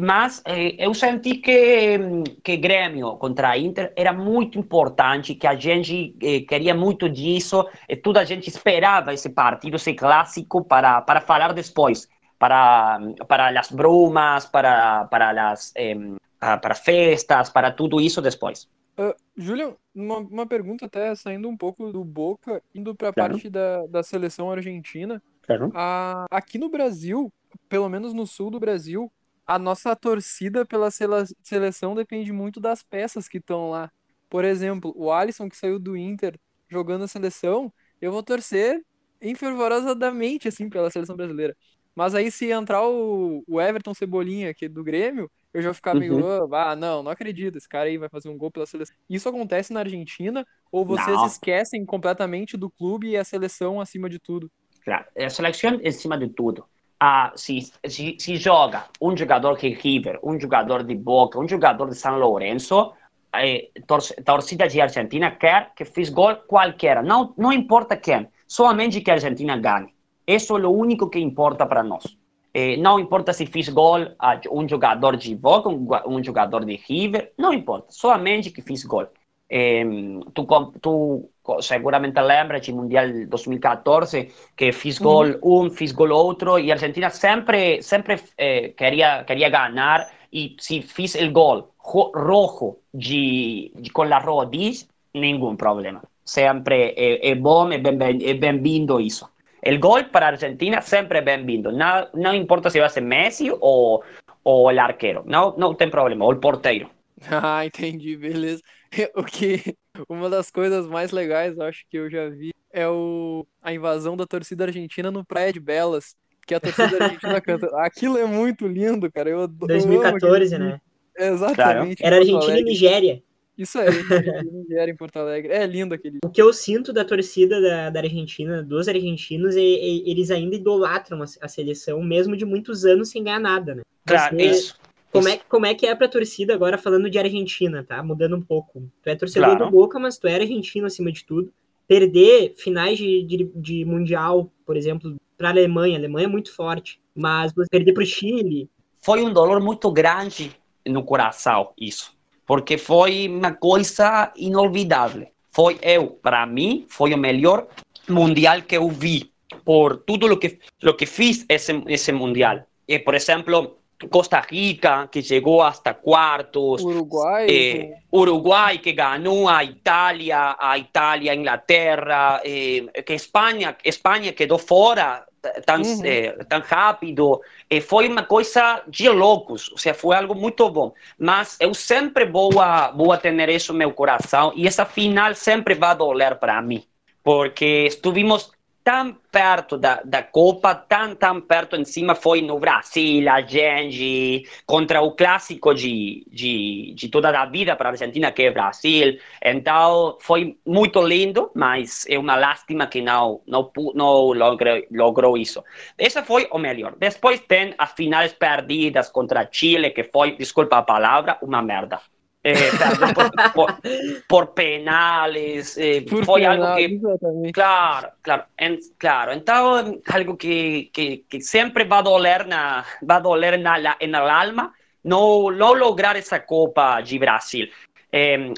Mas eh, eu senti que, que Grêmio contra Inter era muito importante, que a gente eh, queria muito disso, e toda a gente esperava esse partido, esse clássico, para, para falar depois, para, para as brumas, para, para as... ah, para festas, para tudo isso depois. Uh, Julian, uma, uma pergunta até saindo um pouco do Boca, indo para a Claro. parte da, da seleção argentina. Claro. A, aqui no Brasil, pelo menos no sul do Brasil, a nossa torcida pela sele- seleção depende muito das peças que estão lá. Por exemplo, o Alisson que saiu do Inter jogando a seleção, eu vou torcer enfervorosamente assim pela seleção brasileira. Mas aí se entrar o, o Everton Cebolinha, que é do Grêmio, eu já vou ficar meio, Uhum. ah, não, não acredito, esse cara aí vai fazer um gol pela seleção. Isso acontece na Argentina ou vocês Não. esquecem completamente do clube e a seleção acima de tudo? Claro, a seleção em cima de tudo. Ah, se, se, se joga um jogador de River, um jogador de Boca, um jogador de São Lourenço, eh, torce- torcida de Argentina quer que fiz gol qualquer, não, não importa quem, somente que a Argentina ganhe. Isso é o único que importa para nós. Eh, não importa se fiz gol a um jogador de Boca, um, um jogador de River, não importa, somente que fiz gol. Eh, tu, tu seguramente lembra de Mundial 2014 que fiz gol um, fiz gol outro e a Argentina sempre sempre eh, queria queria ganhar e se fiz o gol ro- rojo de, de com a rodilha nenhum problema sempre é, é bom bem- é bem-vindo isso o gol para a Argentina sempre é bem-vindo não, não importa se vai ser Messi ou ou o arqueiro não não tem problema ou o porteiro Ah, entendi, beleza. O que uma das coisas mais legais, eu acho que eu já vi é o a invasão da torcida argentina no Praia de Belas, que a torcida argentina canta. Aquilo é muito lindo, cara. Eu, ado- eu amo 2014, aquele né? Exatamente. em Era Argentina e. Nigéria. Isso aí, Argentina e Nigéria em Porto Alegre. É lindo aquele. O que eu sinto da torcida da, da Argentina, dos argentinos, é, é- eles ainda idolatram a, a seleção, mesmo de muitos anos sem ganhar nada, né? claro Você- isso Como é, como é que é pra torcida agora, falando de Argentina, tá? Mudando um pouco. Tu é torcedor Claro. do Boca, mas tu é argentino acima de tudo. Perder finais de, de, de Mundial, por exemplo, pra Alemanha. A Alemanha é muito forte. Mas você perder pro Chile, foi um dolor muito grande no coração isso, porque foi uma coisa inolvidável. Foi eu, para mim, foi o melhor mundial que eu vi por tudo o que lo que fiz esse esse mundial. E, por exemplo, Costa Rica que chegou hasta quartos, Uruguai. eh, Uruguay que ganó a Italia, a Italia, Inglaterra, eh, que España, España quedó fora tan, Uhum. eh, tan rápido. Eh, foi uma coisa de loucos, ou seja, foi algo muito bom. Mas eu sempre vou a, vou a ter isso no meu coração e essa final sempre vai doler para mim, porque estivemos tão perto da, da Copa, tão, tão perto em cima foi no Brasil, a gente, contra o clássico de, de, de toda a vida para a Argentina, que é Brasil. Então, foi muito lindo, mas é uma lástima que não, não, não logrou, logrou isso. Essa foi o melhor. Depois tem as finais perdidas contra Chile, que foi, desculpa a palavra, uma merda. Eh, por, por, por penales, eh, Por penal, algo que. Claro, claro, en- claro. Então, algo que, que, que sempre vai doler na, vai doler na, la- en el alma, não, não lograr essa Copa de Brasil. Eh,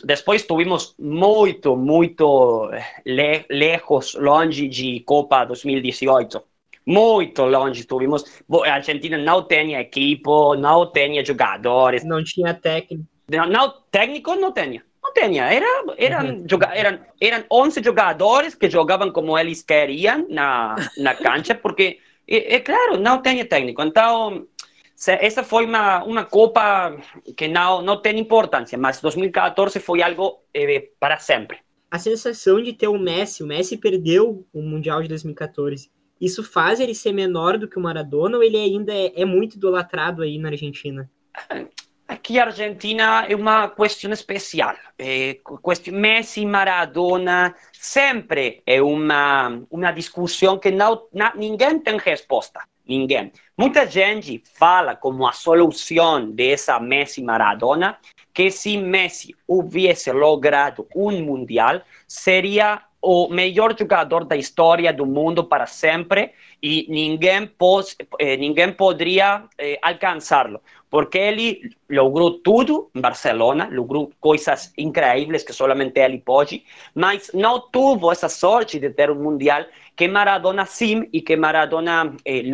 tivemos muito, muito le, lejos, longe de Copa 2018. Muito longe tivemos. A Argentina não tinha equipo, não tinha jogadores, não tinha técnico. Não, técnico não tinha. Não tinha. Era, eram, joga, eram, eram 11 jogadores que jogavam como eles queriam na, na cancha, porque, é, é claro, não tinha técnico. Então, essa foi uma, uma Copa que não, não tem importância, mas 2014 foi algo eh, para sempre. A sensação de ter o Messi, o Messi perdeu o Mundial de 2014. Isso faz ele ser menor do que o Maradona ou ele ainda é, é muito idolatrado aí na Argentina? Aqui a Argentina é uma questão especial. É, questão Messi, Maradona, sempre é uma, uma discussão que não, na- ninguém tem resposta. Ninguém. Muita gente fala como a solução dessa Messi Maradona que se Messi houvesse logrado um mundial, seria o melhor jogador da história do mundo para sempre e ninguém, pos, eh, ninguém poderia eh, alcançá-lo, porque ele logrou tudo em Barcelona, logrou coisas incríveis que somente ele pode, mas não teve essa sorte de ter um mundial que Maradona sim e que Maradona eh,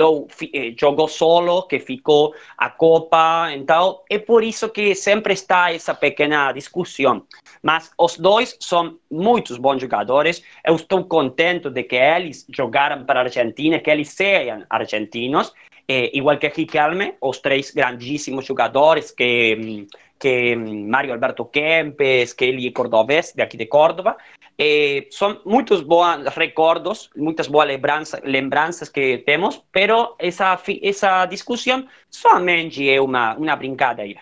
eh, jogou solo, que ficou a Copa. Então, é por isso que sempre está essa pequena discussão. Mas os dois são muitos bons jogadores. Eu estou contente de que eles jogaram para a Argentina, que eles sejam argentinos. Eh, igual que Riquelme, os três grandíssimos jogadores que, que Mario Alberto Kempes, Kelly Cordobés, de aqui de Córdoba. Eh, são muitos bons recordos, muitas boas lembranças, lembranças que temos, pero essa, essa discussão somente é uma, uma brincadeira.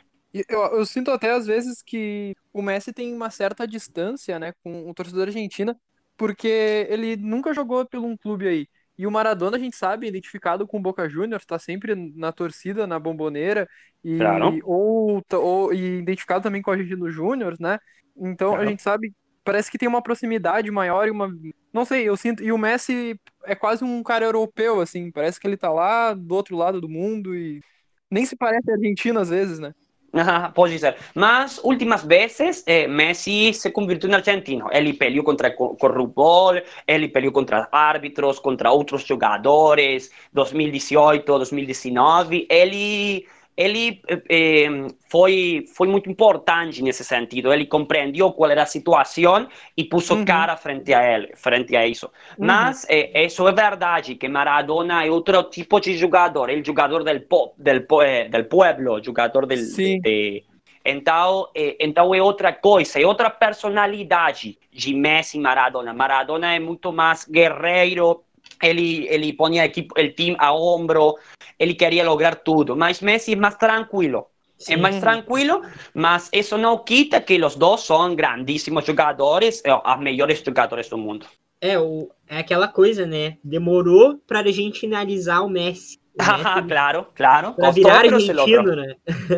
Eu, eu, sinto até às vezes que o Messi tem uma certa distância né, com o torcedor argentino, porque ele nunca jogou pelo um clube aí. E o Maradona, a gente sabe, identificado com o Boca Juniors, está sempre na torcida, na bomboneira, e, Claro. ou, ou- e identificado também com a gente no Júnior, né? Então a Claro. gente sabe, parece que tem uma proximidade maior e uma. Não sei, eu sinto. E o Messi é quase um cara europeu, assim, parece que ele tá lá do outro lado do mundo e nem se parece argentino às vezes, né? Pode ser. Mas últimas vezes eh, Messi se convirtió en argentino. Ele peleó contra co- corruptor, ele peleó contra árbitros, contra outros jogadores. 2018, 2019, ele ele eh, foi foi muito importante nesse sentido. Ele compreendeu qual era a situação e pôs Uhum. cara frente a ele, frente a isso. Mas eh, isso é verdade que Maradona é outro tipo de jogador, ele jogador del pop, del, po- eh, del pueblo, jogador del de- então, eh, então é outra coisa, é outra personalidade de Messi e Maradona. Maradona é muito mais guerreiro, ele, ele a equipe, o time a ombro, ele queria lograr tudo. Mas Messi é mais tranquilo. Sim. É mais tranquilo, mas isso não quita que os dois são grandíssimos jogadores, eh, os melhores jogadores do mundo. É, o, é aquela coisa, né? Demorou pra argentinalizar o Messi. O Messi claro, claro. pra Costou, virar pero se logró. argentino, né?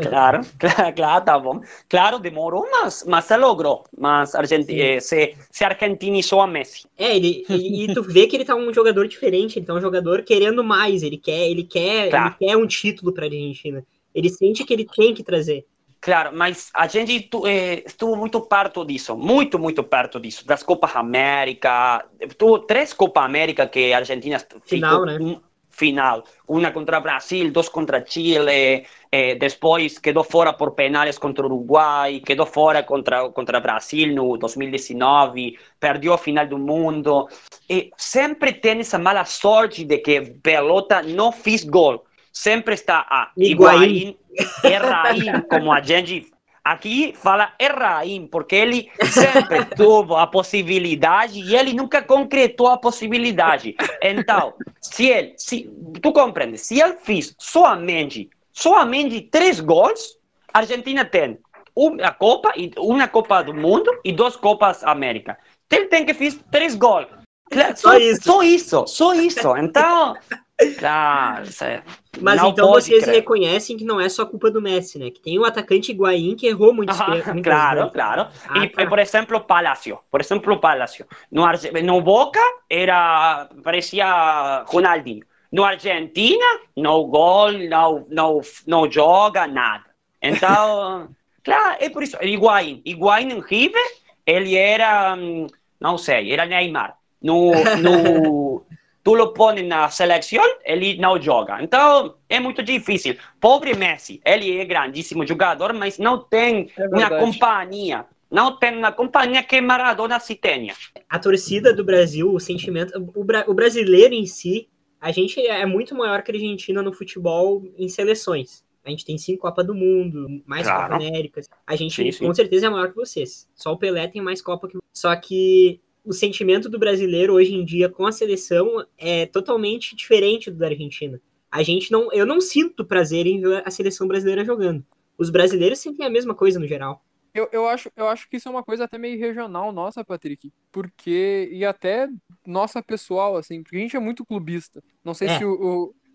Claro, claro, claro, tá bom. Claro, demorou, mas, mas se logrou. Mas Argenti eh, se, se argentinizou a Messi. É, ele, e, e tu vê que ele tá um jogador diferente, ele tá um jogador querendo mais, ele quer, ele quer, Claro. ele quer um título pra Argentina. Ele sente que ele tem que trazer. Claro, mas a gente eh, estuvo muito perto disso, muito, muito perto disso, das Copas América, três Copas América que a Argentina ficou Final, né? Final, uma contra Brasil, duas contra Chile, eh, quedou fora por penales contra Uruguai, quedou fora contra contra Brasil no 2019, perdeu a final do mundo, e sempre tem essa mala sorte de que pelota não fez gol, sempre está a Higuaín. Higuaín Erraim, como a gente aqui fala Erraim, porque ele sempre teve a possibilidade e ele nunca concretou a possibilidade. Então, se ele, se, tu compreende, se ele fez somente, somente três gols, a Argentina tem uma Copa, uma Copa do Mundo e duas Copas América. Ele tem que fazer três gols. Claro, Só isso. Só isso, só isso. Então, claro, cê- Mas não então vocês crer. reconhecem que não é só culpa do Messi, né? Que tem o atacante Higuaín que errou pe- muitas claro, vezes. claro. Ah, y, tá. por ejemplo, Palacio. Por ejemplo, Palacio. No, no Boca era, parecía Ronaldinho. No Argentina, no gol, no, no, no joga, nada. Então, claro, é por isso. Higuaín. Higuaín em River, ele era, hum, não sei, era Neymar. No, no, tu lo põe na seleção, ele não joga. Então, é muito difícil. Pobre Messi, ele é grandíssimo jogador, mas não tem É uma companhia. Não tem uma companhia que Maradona se tenha. A torcida do Brasil, o sentimento. O, bra- o brasileiro em si, a gente é muito maior que a Argentina no futebol em seleções. A gente tem cinco Copa do Mundo, mais Claro. Copa Américas. A gente, Sim, sim. com certeza, é maior que vocês. Só o Pelé tem mais Copa que Só que o sentimento do brasileiro hoje em dia com a seleção é totalmente diferente do da Argentina. A gente não. Eu não sinto prazer em ver a seleção brasileira jogando. Os brasileiros sentem a mesma coisa no geral. Eu, eu, acho, eu acho que isso é uma coisa até meio regional nossa, Patrick. Porque. E até nossa pessoal, assim, porque a gente é muito clubista. Não sei É. se o,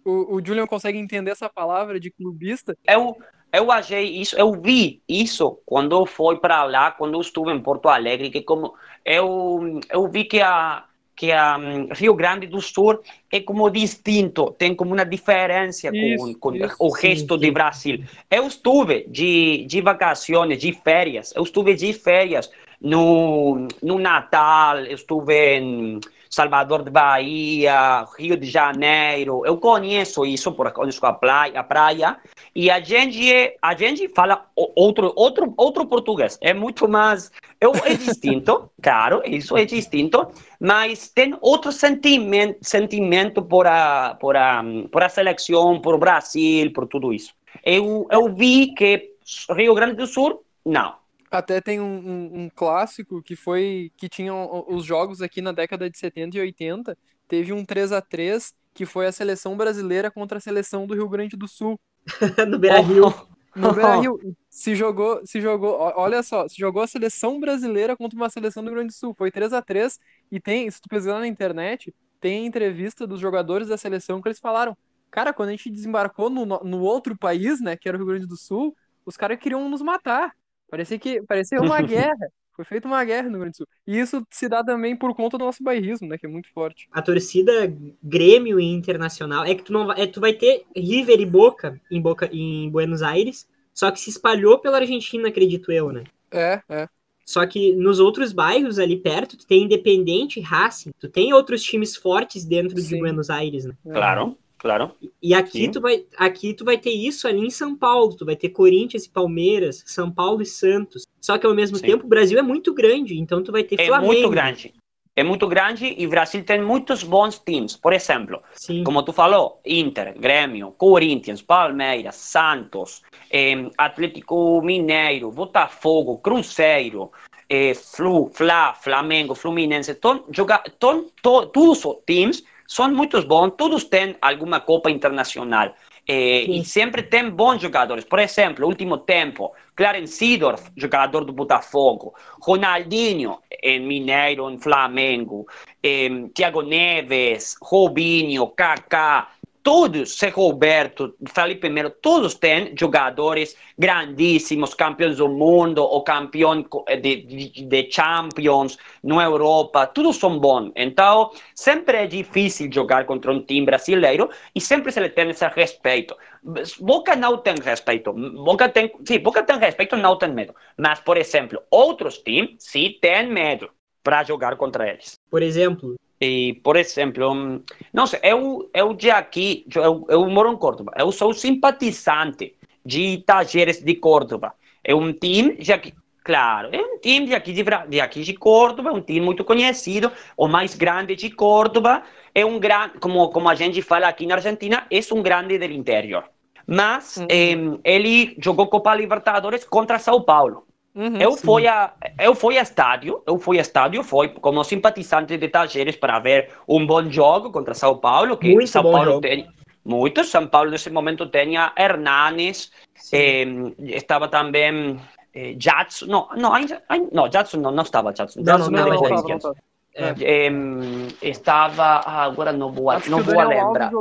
o, o, o Julian consegue entender essa palavra de clubista. Eu, eu achei isso, eu vi isso quando fui para lá, quando eu estive em Porto Alegre, que como eu, eu vi que a que a hum, Rio Grande do Sul é como distinto, tem como uma diferença com, Isso, com isso, o resto de Brasil. Eu estive de, de vacações, de férias, eu estive de férias no, no Natal, eu estive em, Salvador de Bahia, Rio de Janeiro. Eu conheço isso, porque conheço a praia, a praia e a gente, a gente fala outro, outro, outro português. É muito mais. Eu, é distinto, claro, isso é distinto, mas tem outro sentimento, sentimento por, a, por, a, por a seleção, por o Brasil, por tudo isso. Eu, eu vi que Rio Grande do Sul, não. Até tem um, um, um, clássico que foi que tinham os jogos aqui na década de 70 e 80. Teve um 3 a 3 que foi a seleção brasileira contra a seleção do Rio Grande do Sul. no Beira Rio. No Beira Rio. Se jogou, se jogou, olha só, se jogou a seleção brasileira contra uma seleção do Rio Grande do Sul. Foi 3 a 3 e tem, se tu pesquisar na internet, tem entrevista dos jogadores da seleção que eles falaram: Cara, quando a gente desembarcou no, no outro país, né, que era o Rio Grande do Sul, os caras queriam nos matar. Parecia que parecia uma guerra. Foi feita uma guerra no Rio Grande do Sul. E isso se dá também por conta do nosso bairrismo, né? Que é muito forte. A torcida Grêmio e Internacional é que tu não vai, é, tu vai ter River e Boca em Boca em Buenos Aires, só que se espalhou pela Argentina, acredito eu, né? É, é. Só que nos outros bairros ali perto, tu tem Independente e Racing. Tu tem outros times fortes dentro Sim. de Buenos Aires, né? Claro. Claro. E aqui tu, vai, aqui tu vai ter isso ali em São Paulo. Tu vai ter Corinthians e Palmeiras, São Paulo e Santos. Só que ao mesmo Sim. tempo o Brasil é muito grande, então tu vai ter é Flamengo. É muito grande. É muito grande e o Brasil tem muitos bons times. Por exemplo, Sim. como tu falou, Inter, Grêmio, Corinthians, Palmeiras, Santos, eh, Atlético Mineiro, Botafogo, Cruzeiro, eh, Flu, Fla, Flamengo, Fluminense, to, todos os times são muito bons, todos têm alguma Copa Internacional. Eh, e sempre tem bons jogadores. Por exemplo, último tempo, Clarence Seedorf, jogador do Botafogo, Ronaldinho, em Mineiro, em Flamengo, eh, Thiago Neves, Robinho, Kaká, todos, Zé Roberto, Felipe Melo, todos têm jogadores grandíssimos, campeões do mundo, ou campeão de, de, de, Champions na Europa, todos são bons. Então, sempre é difícil jogar contra um time brasileiro e sempre se lhe tem esse respeito. Boca não tem respeito. Boca tem, sim, Boca tem respeito, não tem medo. Mas, por exemplo, outros times sim têm medo para jogar contra eles. Por exemplo, e, por exemplo, não sei, eu, eu de aqui, eu, eu moro em Córdoba, eu sou simpatizante de Tajeres de Córdoba. É um time, de aqui, claro, é um time de aqui de, de aqui de Córdoba, um time muito conhecido, o mais grande de Córdoba, é um grande, como, como a gente fala aqui na Argentina, é um grande do interior. Mas uhum. eh, ele jogou Copa Libertadores contra São Paulo. Uhum, eu, fui a, eu fui a estádio, eu fui a estádio, foi como simpatizante de Tajeres para ver um bom jogo contra São Paulo, que muito São Paulo jogo. tem muito, São Paulo nesse momento tinha Hernanes, eh, estava também eh, Jadson, não, não, não, Jadson não, não estava Jadson, não, não, não, não, não, não é. estava, ah, agora não vou, não vou lembrar.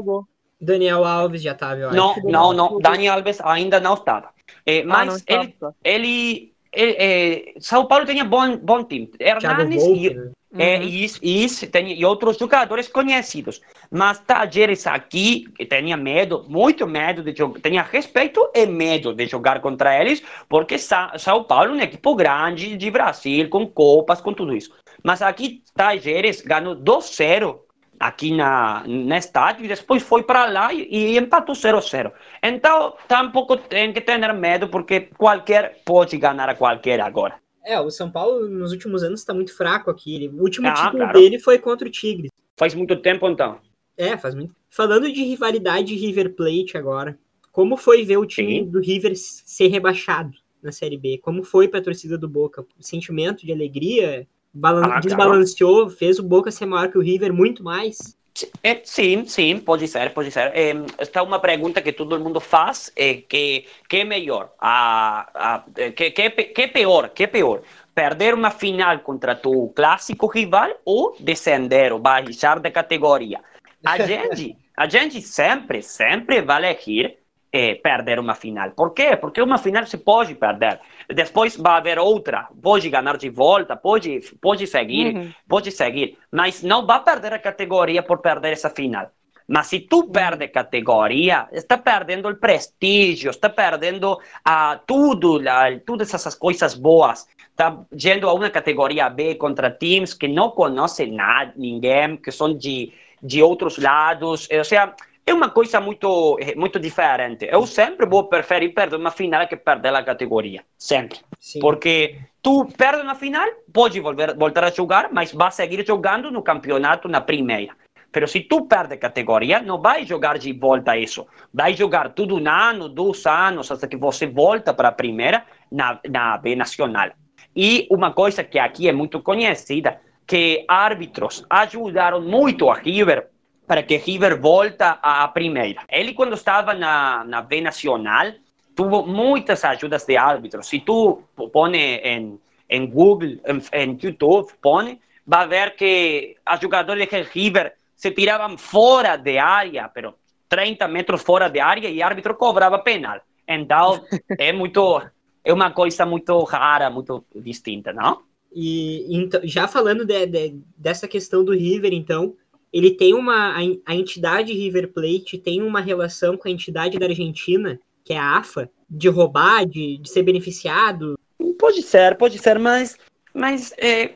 Daniel Alves já estava, eu acho. Não, não, não, Daniel Alves ainda não estava. Eh, mas ah, não estava. ele, ele é, São Paulo tinha bom, bom time. Hernanes e, né? é, uhum. e, e, e, outros jogadores conhecidos. Mas Tajeres aqui tinha medo, muito medo de jogar, tinha respeito e medo de jogar contra eles, porque São Paulo é um equipe grande de Brasil, com copas, com tudo isso. Mas aqui Tajeres ganhou 2-0 aqui na, na estádio e depois foi para lá e, e empatou 0-0. Então, tampouco tem que ter medo, porque qualquer pode ganhar a qualquer agora. É, o São Paulo nos últimos anos está muito fraco aqui. O último ah, título claro. dele foi contra o Tigres. Faz muito tempo, então. É, faz muito. Falando de rivalidade River Plate agora, como foi ver o time Sim. do River ser rebaixado na Série B? Como foi para a torcida do Boca? O sentimento de alegria ah, desbalanceou, claro. fez o Boca ser maior que o River muito mais. É, sim, sim, pode ser, pode ser. É, está uma pergunta que todo mundo faz, é, que, que é melhor, a, a, que, que, que é pior, que é pior, perder uma final contra tu clássico rival ou descender ou baixar de categoria. A gente, a gente sempre, sempre vai elegir é, perder uma final. Por quê? Porque uma final se pode perder. Depois vai haver outra, pode ganhar de volta, pode, pode seguir, uhum. pode seguir, mas não vai perder a categoria por perder essa final. Mas se tu perde categoria, está perdendo o prestígio, está perdendo ah, tudo, la, todas essas coisas boas. Está yendo a uma categoria B contra times que não conhecem nada, ninguém, que são de, de outros lados. Ou seja, é uma coisa muito, muito diferente. Eu sempre vou preferir perder uma final que perder a categoria. Sempre. Sim. Porque tu perde uma final, pode volver, voltar a jogar, mas vai seguir jogando no campeonato na primeira. Pero se tu perde categoria, não vai jogar de volta isso. Vai jogar tudo um ano, dois anos, até que você volta para a primeira na, na B Nacional. E uma coisa que aqui é muito conhecida, que árbitros ajudaram muito a River para que River volta à primeira. Ele, quando estava na, na B Nacional, tuvo muitas ajudas de árbitros. Se tu põe em, em Google, em, em YouTube, põe, vai ver que os jogadores de River se tiravam fora de área, pero 30 metros fora de área e o árbitro cobrava penal. Então, é muito é uma coisa muito rara, muito distinta, não? E então, já falando de, de, dessa questão do River, então, ele tem uma. A, entidade River Plate tem uma relação com a entidade da Argentina, que é a AFA, de roubar, de, de ser beneficiado? Pode ser, pode ser, mas. Mas. É,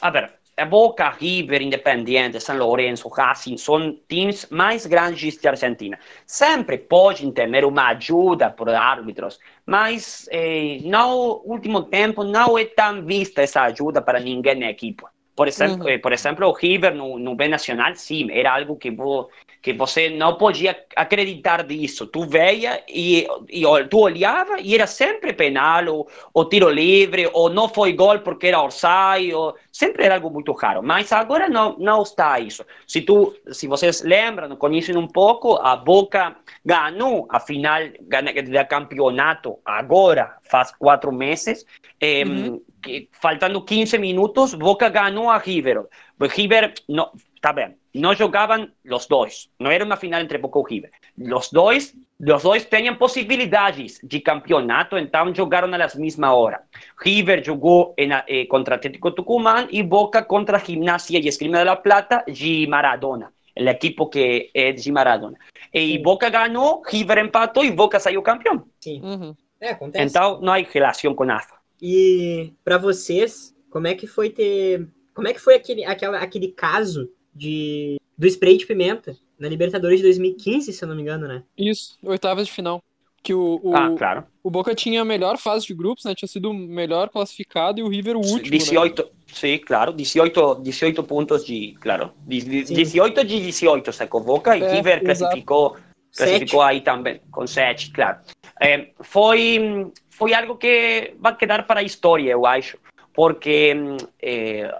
a ver, Boca, River, Independiente, San Lorenzo, Racing são times mais grandes da Argentina. Sempre podem ter uma ajuda por árbitros, mas eh, no último tempo não é tão vista essa ajuda para ninguém na equipe. Por exemplo, uhum. por exemplo o River no, no Nacional, sim, era algo que, vo, que você não podia acreditar disso. Tu veia e, e tu olhava e era sempre penal, ou, ou tiro livre, ou não foi gol porque era orsay, ou, sempre era algo muito raro. Mas agora não, não está isso. Se, tu, se vocês lembram, conhecem um pouco, a Boca ganhou a final do campeonato agora, faz quatro meses. Eh, uhum que, faltando 15 minutos, Boca ganó a River. River, no, está bien, no jugaban los dos, no era una final entre Boca y River. Los dos, los dos tenían posibilidades de campeonato, entonces jugaron a la misma hora. River jugó en, eh, contra Atlético Tucumán y Boca contra Gimnasia y Esgrima de la Plata y Maradona, el equipo que es de Maradona. Y sí. Boca ganó, River empató y Boca salió campeón. Sí. Uhum. É, acontece. Então não há relação com AFA. E para vocês, como é que foi ter. Como é que foi aquele, aquela, aquele caso de, do spray de pimenta na Libertadores de 2015, se eu não me engano, né? Isso, oitavas de final. Que o, o, ah, claro. o Boca tinha a melhor fase de grupos, né? Tinha sido o melhor classificado e o River o último. 18, né? sim, claro. 18, 18 pontos de. Claro. 18 de 18 se convoca e é, River classificou, classificou aí também, com 7, claro. É, foi foi algo que vai quedar para a história, eu acho, porque eh,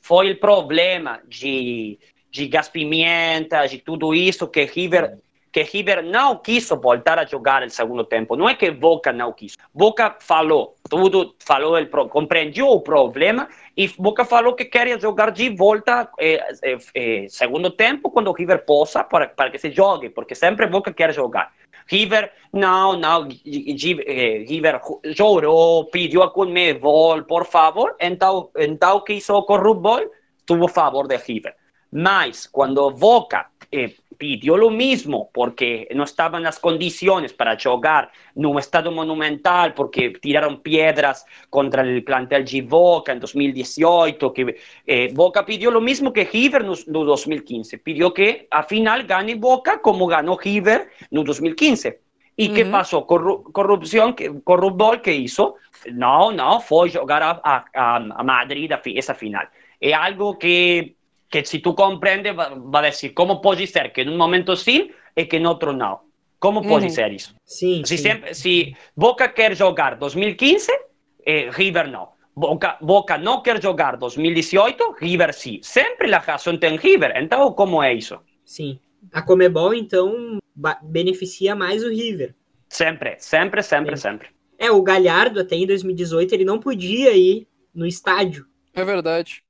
foi o problema de, de gás pimenta, de tudo isso que River que River não quis voltar a jogar no segundo tempo. Não é que Boca não quis. Boca falou, tudo falou, ele compreendeu o problema e Boca falou que queria jogar de volta eh, eh, eh, segundo tempo quando River possa para, para que se jogue, porque sempre Boca quer jogar. River, não, não, River chorou, pediu a Conmebol, por favor, então o que hizo Corrupbol tuvo favor de River. Mas, quando Boca eh, pidió lo mismo porque no estaban las condiciones para jugar en un estado monumental, porque tiraron piedras contra el plantel de Boca en 2018, que eh, Boca pidió lo mismo que River en 2015, pidió que a final gane Boca como ganó River en 2015. ¿Y uh -huh. qué pasó? Corru corrupción, corruptor que hizo, no, no, fue jugar a, a, a Madrid a esa final. Es algo que que si tú comprendes, va, va, a decir, ¿cómo puede ser que en un momento sí y que en otro no? ¿Cómo puede uhum. ser eso? Sí, si, sí. Siempre, si Boca quiere jugar 2015, eh, River no. Boca, Boca no quiere jugar 2018, River sí. Sempre la razão tem River. Então, como é isso? Sim. A Comebol, então, beneficia mais o River. Sempre, sempre, sempre, Sim. sempre. É, o Galhardo, até em 2018, ele não podia ir no estádio. É verdade.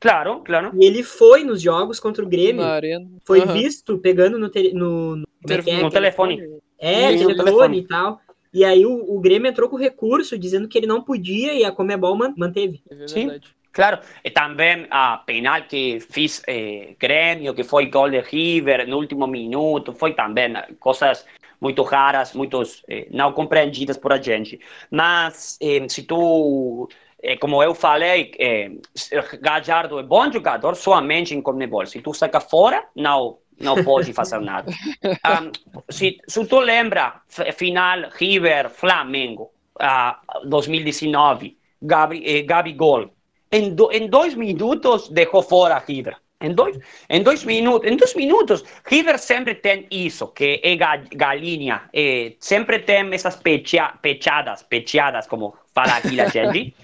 Claro, claro. E ele foi nos jogos contra o Grêmio. Na arena. Foi Aham. visto pegando no, te- no, no, é é? No telefone. É, Isso, telefone, telefone. e tal. E aí o, o Grêmio entrou com recurso dizendo que ele não podia e a Comebol man- manteve. É Sim. Claro, e também a penal que fiz eh, Grêmio, que foi gol de River no último minuto, foi também coisas muito raras, muito eh, não compreendidas por a gente. Mas eh, se tu, eh, como eu falei, eh, Gallardo é bom jogador somente em Conmebol. Se tu saca fora, não não pode fazer nada. Um, se, se tu lembra, final River Flamengo, uh, 2019, Gabi, eh, Gabi Gol em, do, em dois minutos deixou fora River. Em dois, em dois minutos, em dois minutos, River sempre tem isso, que é galinha, é, sempre tem essas pecha, pechadas, pechadas, como fala aqui a gente.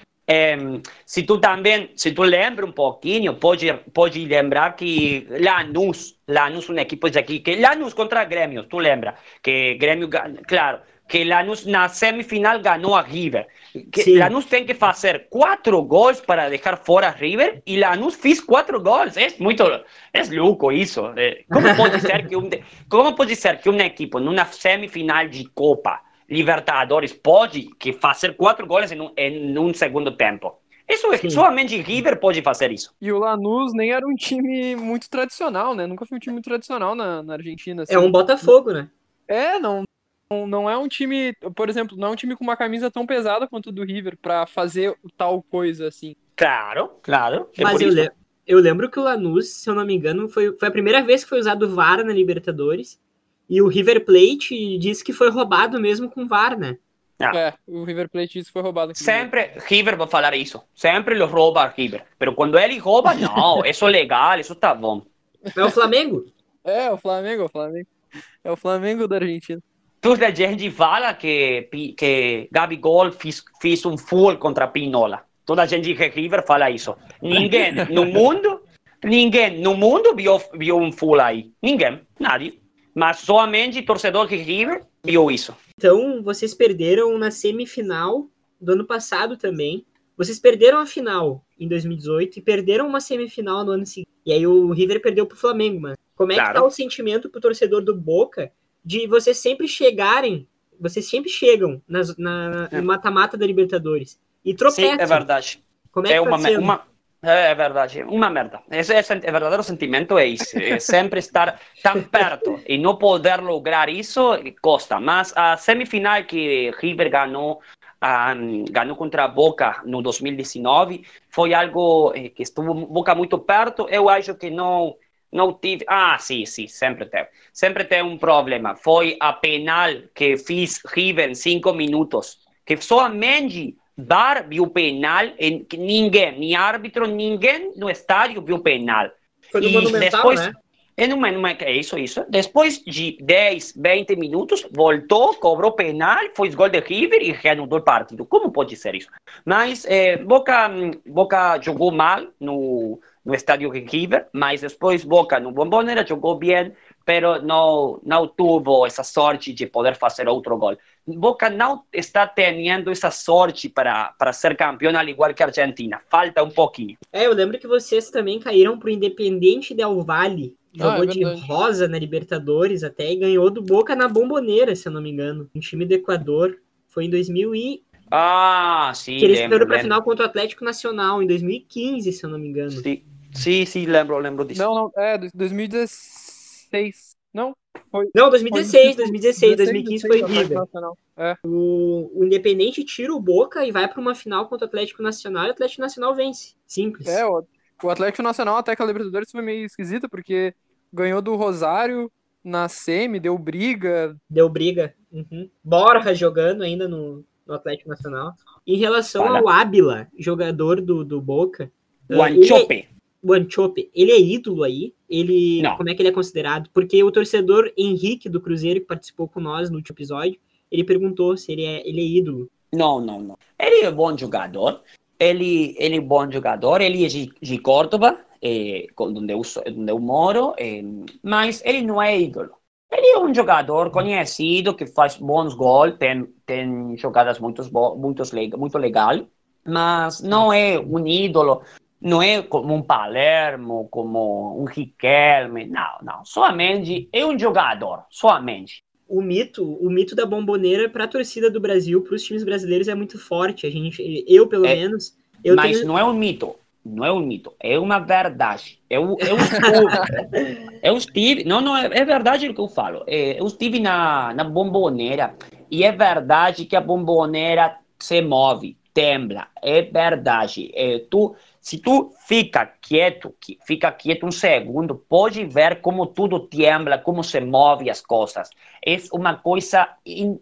Se tu também, se tu lembra um pouquinho, pode, pode lembrar que Lanús, Lanús, um equipe de aqui, que Lanús contra Grêmio, tu lembra? Que Grêmio, claro, que Lanús na semifinal ganhou a River. Que Sim. Lanús tem que fazer quatro gols para deixar fora River e Lanús fez quatro gols. É muito, é louco isso. É, Como pode ser que um, como pode ser que uma equipe numa semifinal de Copa Libertadores pode que fazer quatro gols em um, em um segundo tempo? Isso é Sim. somente River pode fazer isso. E o Lanús nem era um time muito tradicional, né? Nunca foi um time muito tradicional na, na Argentina. assim. É um Botafogo, né? É, não, não, não é um time, por exemplo, não é um time com uma camisa tão pesada quanto o do River pra fazer tal coisa assim. Claro, claro. é Mas eu, le- eu lembro que o Lanús, se eu não me engano, foi, foi a primeira vez que foi usado o VAR na Libertadores. E o River Plate disse que foi roubado mesmo com VAR, né? Ah. É, o River Plate isso foi roubado. Sempre River vai falar isso. Sempre lo rouba River. Pero quando ele rouba, não, isso é legal, isso tá bom. É o Flamengo? É, o Flamengo, o Flamengo. É o Flamengo da Argentina. Toda a gente fala que, que Gabigol fez, fez um full contra Pinola. Toda a gente que River fala isso. Ninguém no mundo, ninguém no mundo viu, viu um full aí. Ninguém, nadie. Mas somente torcedor de River viu isso. Então, vocês perderam na semifinal do ano passado também. Vocês perderam a final em 2018 e perderam uma semifinal no ano seguinte. E aí o River perdeu pro Flamengo, mano. Como é que Claro. tá o sentimento pro torcedor do Boca de vocês sempre chegarem, vocês sempre chegam nas, na, É. no mata-mata da Libertadores e Sim, tropeçam. é verdade. Como é que É tá uma, me- sendo? uma é, é verdade, uma merda. Esse é o verdadeiro sentimento é isso. É sempre estar tão perto e não poder lograr isso custa. Mas a semifinal que River ganhou, ah, ganhou contra a Boca no 2019 foi algo eh, que estuvo Boca muito perto. Eu acho que não não tive. Ah, sim, sim, sempre teve. Sempre tem um problema. Foi a penal que fiz River em cinco minutos. Que somente VAR viu penal, em, ninguém, nem árbitro, ninguém no estádio viu penal. Foi no e Monumental, depois- né? É, numa, numa, é isso, isso. Depois de 10, 20 minutos, voltou, cobrou penal, fez gol de River e reanudou o partido. Como pode ser isso? Mas eh, Boca, hum, Boca jogou mal no, no estádio de River, mas depois Boca no Bombonera jogou bem, pero não, não teve essa sorte de poder fazer outro gol. Boca não está tendo essa sorte para, para ser campeão, al igual que a Argentina. Falta um pouquinho. É, eu lembro que vocês também caíram pro Independente Del Valle. Ah, Jogou é de rosa na Libertadores até e ganhou do Boca na Bomboneira, se eu não me engano. Um time do Equador. Foi em 2000 e... Ah, sim, que eles foram pra lembro. final contra o Atlético Nacional, em 2015, se eu não me engano. Sim, sim, sim, lembro, lembro disso. Não, não, é, do- 2016. Não? Não, 2016, Foi, 2016, 2015 foi 16, River. Nacional. É. O, o Independente tira o Boca e vai pra uma final contra o Atlético Nacional e o Atlético Nacional vence. Simples. É, o, o Atlético Nacional até que a Libertadores foi meio esquisita, porque ganhou do Rosário na semi, deu briga. Deu briga. Uhum. Borja jogando ainda no, no Atlético Nacional. Em relação ao Ábila, jogador do, do Boca, O ah, ele- Anchope. O Anchope, ele é ídolo aí? Ele, Não. como é que ele é considerado? Porque o torcedor Henrique do Cruzeiro, que participou com nós no último episódio, ele perguntou se ele é, ele é ídolo. Não, não, não. Ele é bom jogador. Ele, ele é bom jogador. Ele é de, de Córdoba, eh, onde, eu, onde eu moro, eh, mas ele não é ídolo. Ele é um jogador conhecido que faz bons gols, tem, tem jogadas muito, muito, muito legal, mas não é um ídolo. Não é como um Palermo, como um Riquelme, não, não. Somente é um jogador, somente. O mito, o mito da bomboneira para a torcida do Brasil, para os times brasileiros é muito forte. A gente, eu pelo É, menos, eu mas tenho não é um mito. não é um mito, é uma verdade. Eu, eu estive, eu estive, não, não, é, é verdade o que eu falo. É, eu estive na, na bomboneira e é verdade que a bomboneira se move, tembla, é verdade. É, tu, se tu fica quieto, fica quieto um segundo, pode ver como tudo tembla, como se move as coisas. É uma coisa, in...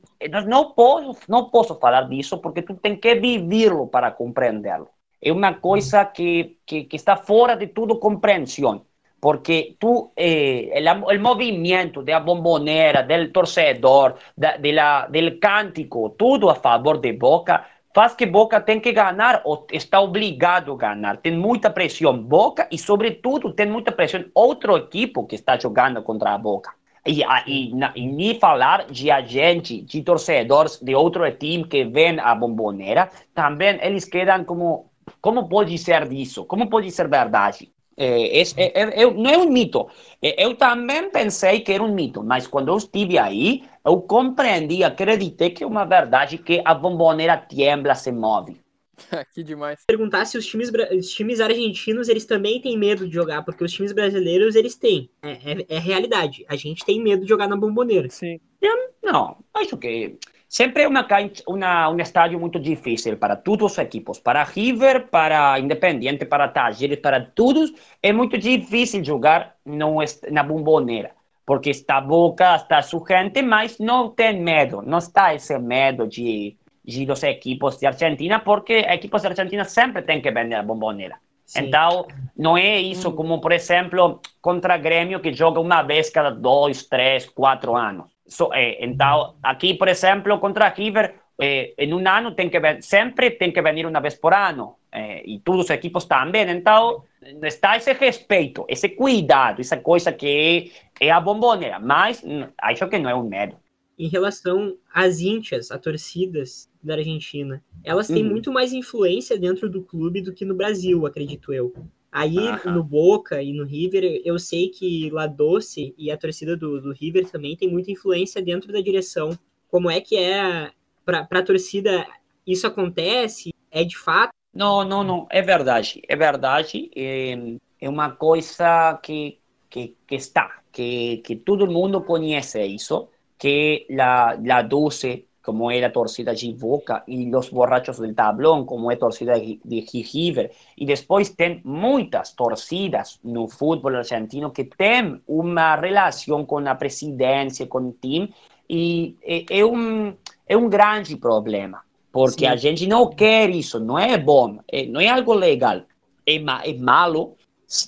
não posso, não posso falar disso porque tu tem que vivê-lo para compreendê-lo é uma coisa que, que, que, está fora de tudo compreensão. Porque tú, eh, el, el, movimiento de la bombonera, del torcedor, de, de la, del cántico, tudo a favor de Boca, faz que Boca tem que ganhar, ou está obrigado a ganhar. Tem muita pressão Boca e, sobretudo, tem muita pressão outro equipo que está jogando contra a Boca. E, e, e nem falar de agente, de torcedores de outro time que vem a bomboneira, também eles quedam como como pode ser disso? Como pode ser verdade? É, é, é, não é um mito. Eu também pensei que era um mito, mas quando eu estive aí, eu compreendi, acreditei que é uma verdade que a bomboneira tiembla, se move. que demais. Perguntar se os times, os times argentinos eles também têm medo de jogar, porque os times brasileiros eles têm. É, é, é realidade. A gente tem medo de jogar na bomboneira. Sim. Eu, não, acho que Sempre uma, uma, um estádio muito difícil para todos os equipos, para River, para Independiente, para Talleres, para todos. É muito difícil jogar no, na bomboneira, porque está Boca, está sua gente, mas não tem medo, não está esse medo de, de dos equipos de Argentina, porque equipos de Argentina sempre têm que vender a bomboneira. Sim. Então, não é isso como, por exemplo, contra Grêmio, que joga uma vez cada dois, três, quatro anos. So, eh, então, aqui, por exemplo, contra River, eh, em um ano tem que sempre tem que venir uma vez por ano eh, e todos os equipos também. Então, está esse respeito, esse cuidado, essa coisa que é, a bomboneira, mas acho que não é um medo. Em relação às íntias, às torcidas da Argentina, elas têm uhum. muito mais influência dentro do clube do que no Brasil, acredito eu. Aí no Boca e no River, eu sei que La Doce e a torcida do, do River também tem muita influência dentro da direção. Como é que é para a torcida isso acontece? É de fato? Não, não, não, é verdade. É verdade. É, é uma coisa que, que, que está, que, que todo mundo conhece isso, que la, la Doce como es la torcida de Boca, y los borrachos del tablón, como es torcida de, de River. Y después ten muchas torcidas no fútbol argentino que tienen una relación con la presidencia, con el team, y es un, es un gran problema, porque a gente não quer isso, não é bom, não é algo legal, é, é malo,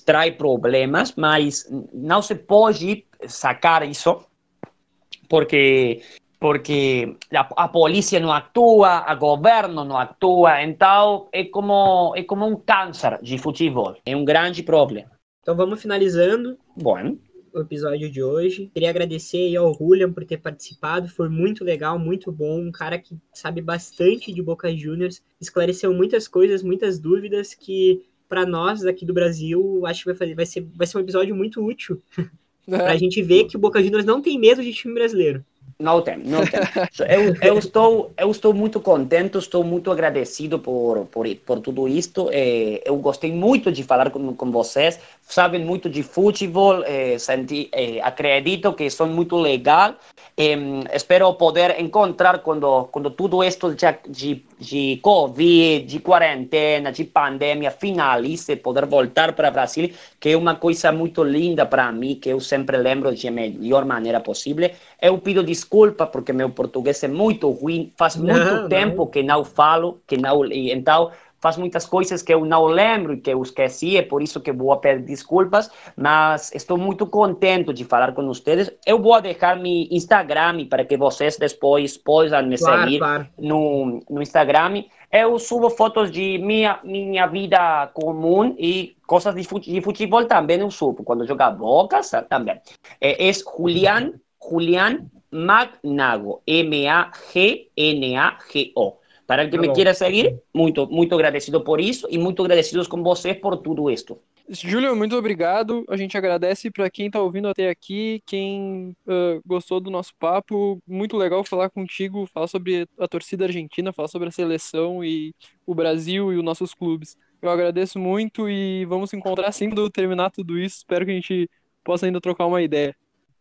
trae problemas, mas não se pode sacar isso, porque porque a, a polícia não atua, o governo não atua, então é como, é como um câncer de futebol, é um grande problema. Então vamos finalizando Bom. O episódio de hoje. Queria agradecer ao Julian por ter participado, foi muito legal, muito bom, um cara que sabe bastante de Boca Juniors, esclareceu muitas coisas, muitas dúvidas que para nós daqui do Brasil, acho que vai, fazer, vai, ser, vai ser um episódio muito útil. É. para a gente ver que o Boca Juniors não tem medo de time brasileiro. Não tem, não tem. Eu, eu, estou, eu estou muito contente, estou muito agradecido por, por, por tudo isto. É, eu gostei muito de falar com, com vocês. Sabem muito de futebol, é, senti, é, acredito que são muito legal. espero poder encontrar quando, quando tudo isto de, de, de Covid, de quarentena, de pandemia finalize, poder voltar para o Brasil, que é uma coisa muito linda para mim, que eu sempre lembro de melhor maneira possível. Eu pido desculpa porque meu português é muito ruim, faz muito não, tempo não. que não falo, que não, então faz muitas coisas que eu não lembro e que eu esqueci, é por isso que vou pedir desculpas, mas estou muito contente de falar com vocês. Eu vou deixar meu Instagram para que vocês depois possam me claro, seguir claro. No, no Instagram. Eu subo fotos de minha, minha vida comum e coisas de, fute, de futebol também eu subo. Quando joga boca, também. É, é Julián Julián Magnago, M-A-G-N-A-G-O. Para el que me quiera seguir, muito, muito agradecido por isso e muito agradecidos com vocês por tudo isto. Júlio, muito obrigado. A gente agradece para quem está ouvindo até aqui, quem uh, gostou do nosso papo. Muito legal falar contigo, falar sobre a torcida argentina, falar sobre a seleção e o Brasil e os nossos clubes. Eu agradeço muito e vamos encontrar assim quando terminar tudo isso. Espero que a gente possa ainda trocar uma ideia.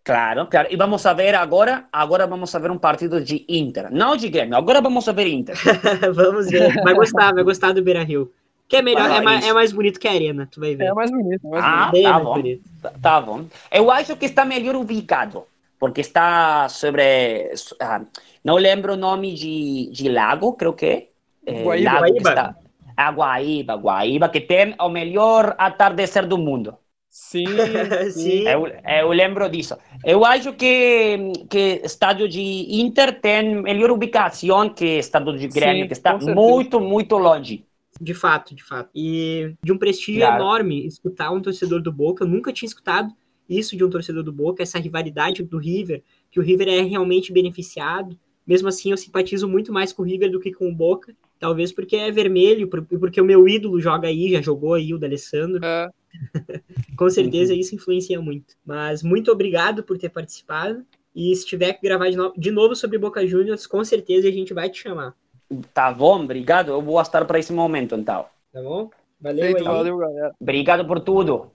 Claro, claro. E vamos a ver agora, agora vamos a ver um partido de Inter. Não de Grêmio, agora vamos a ver Inter. Vamos ver. Vai gostar, vai gostar do Beira Rio. Que é melhor, Ah, é, mais, é mais bonito que a Arena, tu vai ver. É mais bonito, é mais Ah, Bem tá mais bom. bonito. Tá- Tá bom. Eu acho que está melhor ubicado, porque está sobre. ah, não lembro o nome de, de lago, creio que é. Guaíba. lago que Guaíba. está. Ah, Guaíba, Guaíba, que tem o melhor atardecer do mundo. Sim, Sim. Eu, eu lembro disso. Eu acho que que estádio de Inter tem melhor ubicação que estádio de Grêmio, Sim, que está muito, muito longe. De fato, de fato. E de um prestígio Claro. enorme escutar um torcedor do Boca. Eu nunca tinha escutado isso de um torcedor do Boca, essa rivalidade do River, que o River é realmente beneficiado. Mesmo assim, eu simpatizo muito mais com o River do que com o Boca. Talvez porque é vermelho por- e porque o meu ídolo joga aí, já jogou aí, o D'Alessandro. É, Com certeza isso influencia muito. Mas muito obrigado por ter participado. E se tiver que gravar de, no- de novo sobre Boca Juniors, com certeza a gente vai te chamar. Tá bom, obrigado. Eu vou estar para esse momento, então. Tá bom? Valeu feito, aí. valeu, galera. Obrigado por tudo.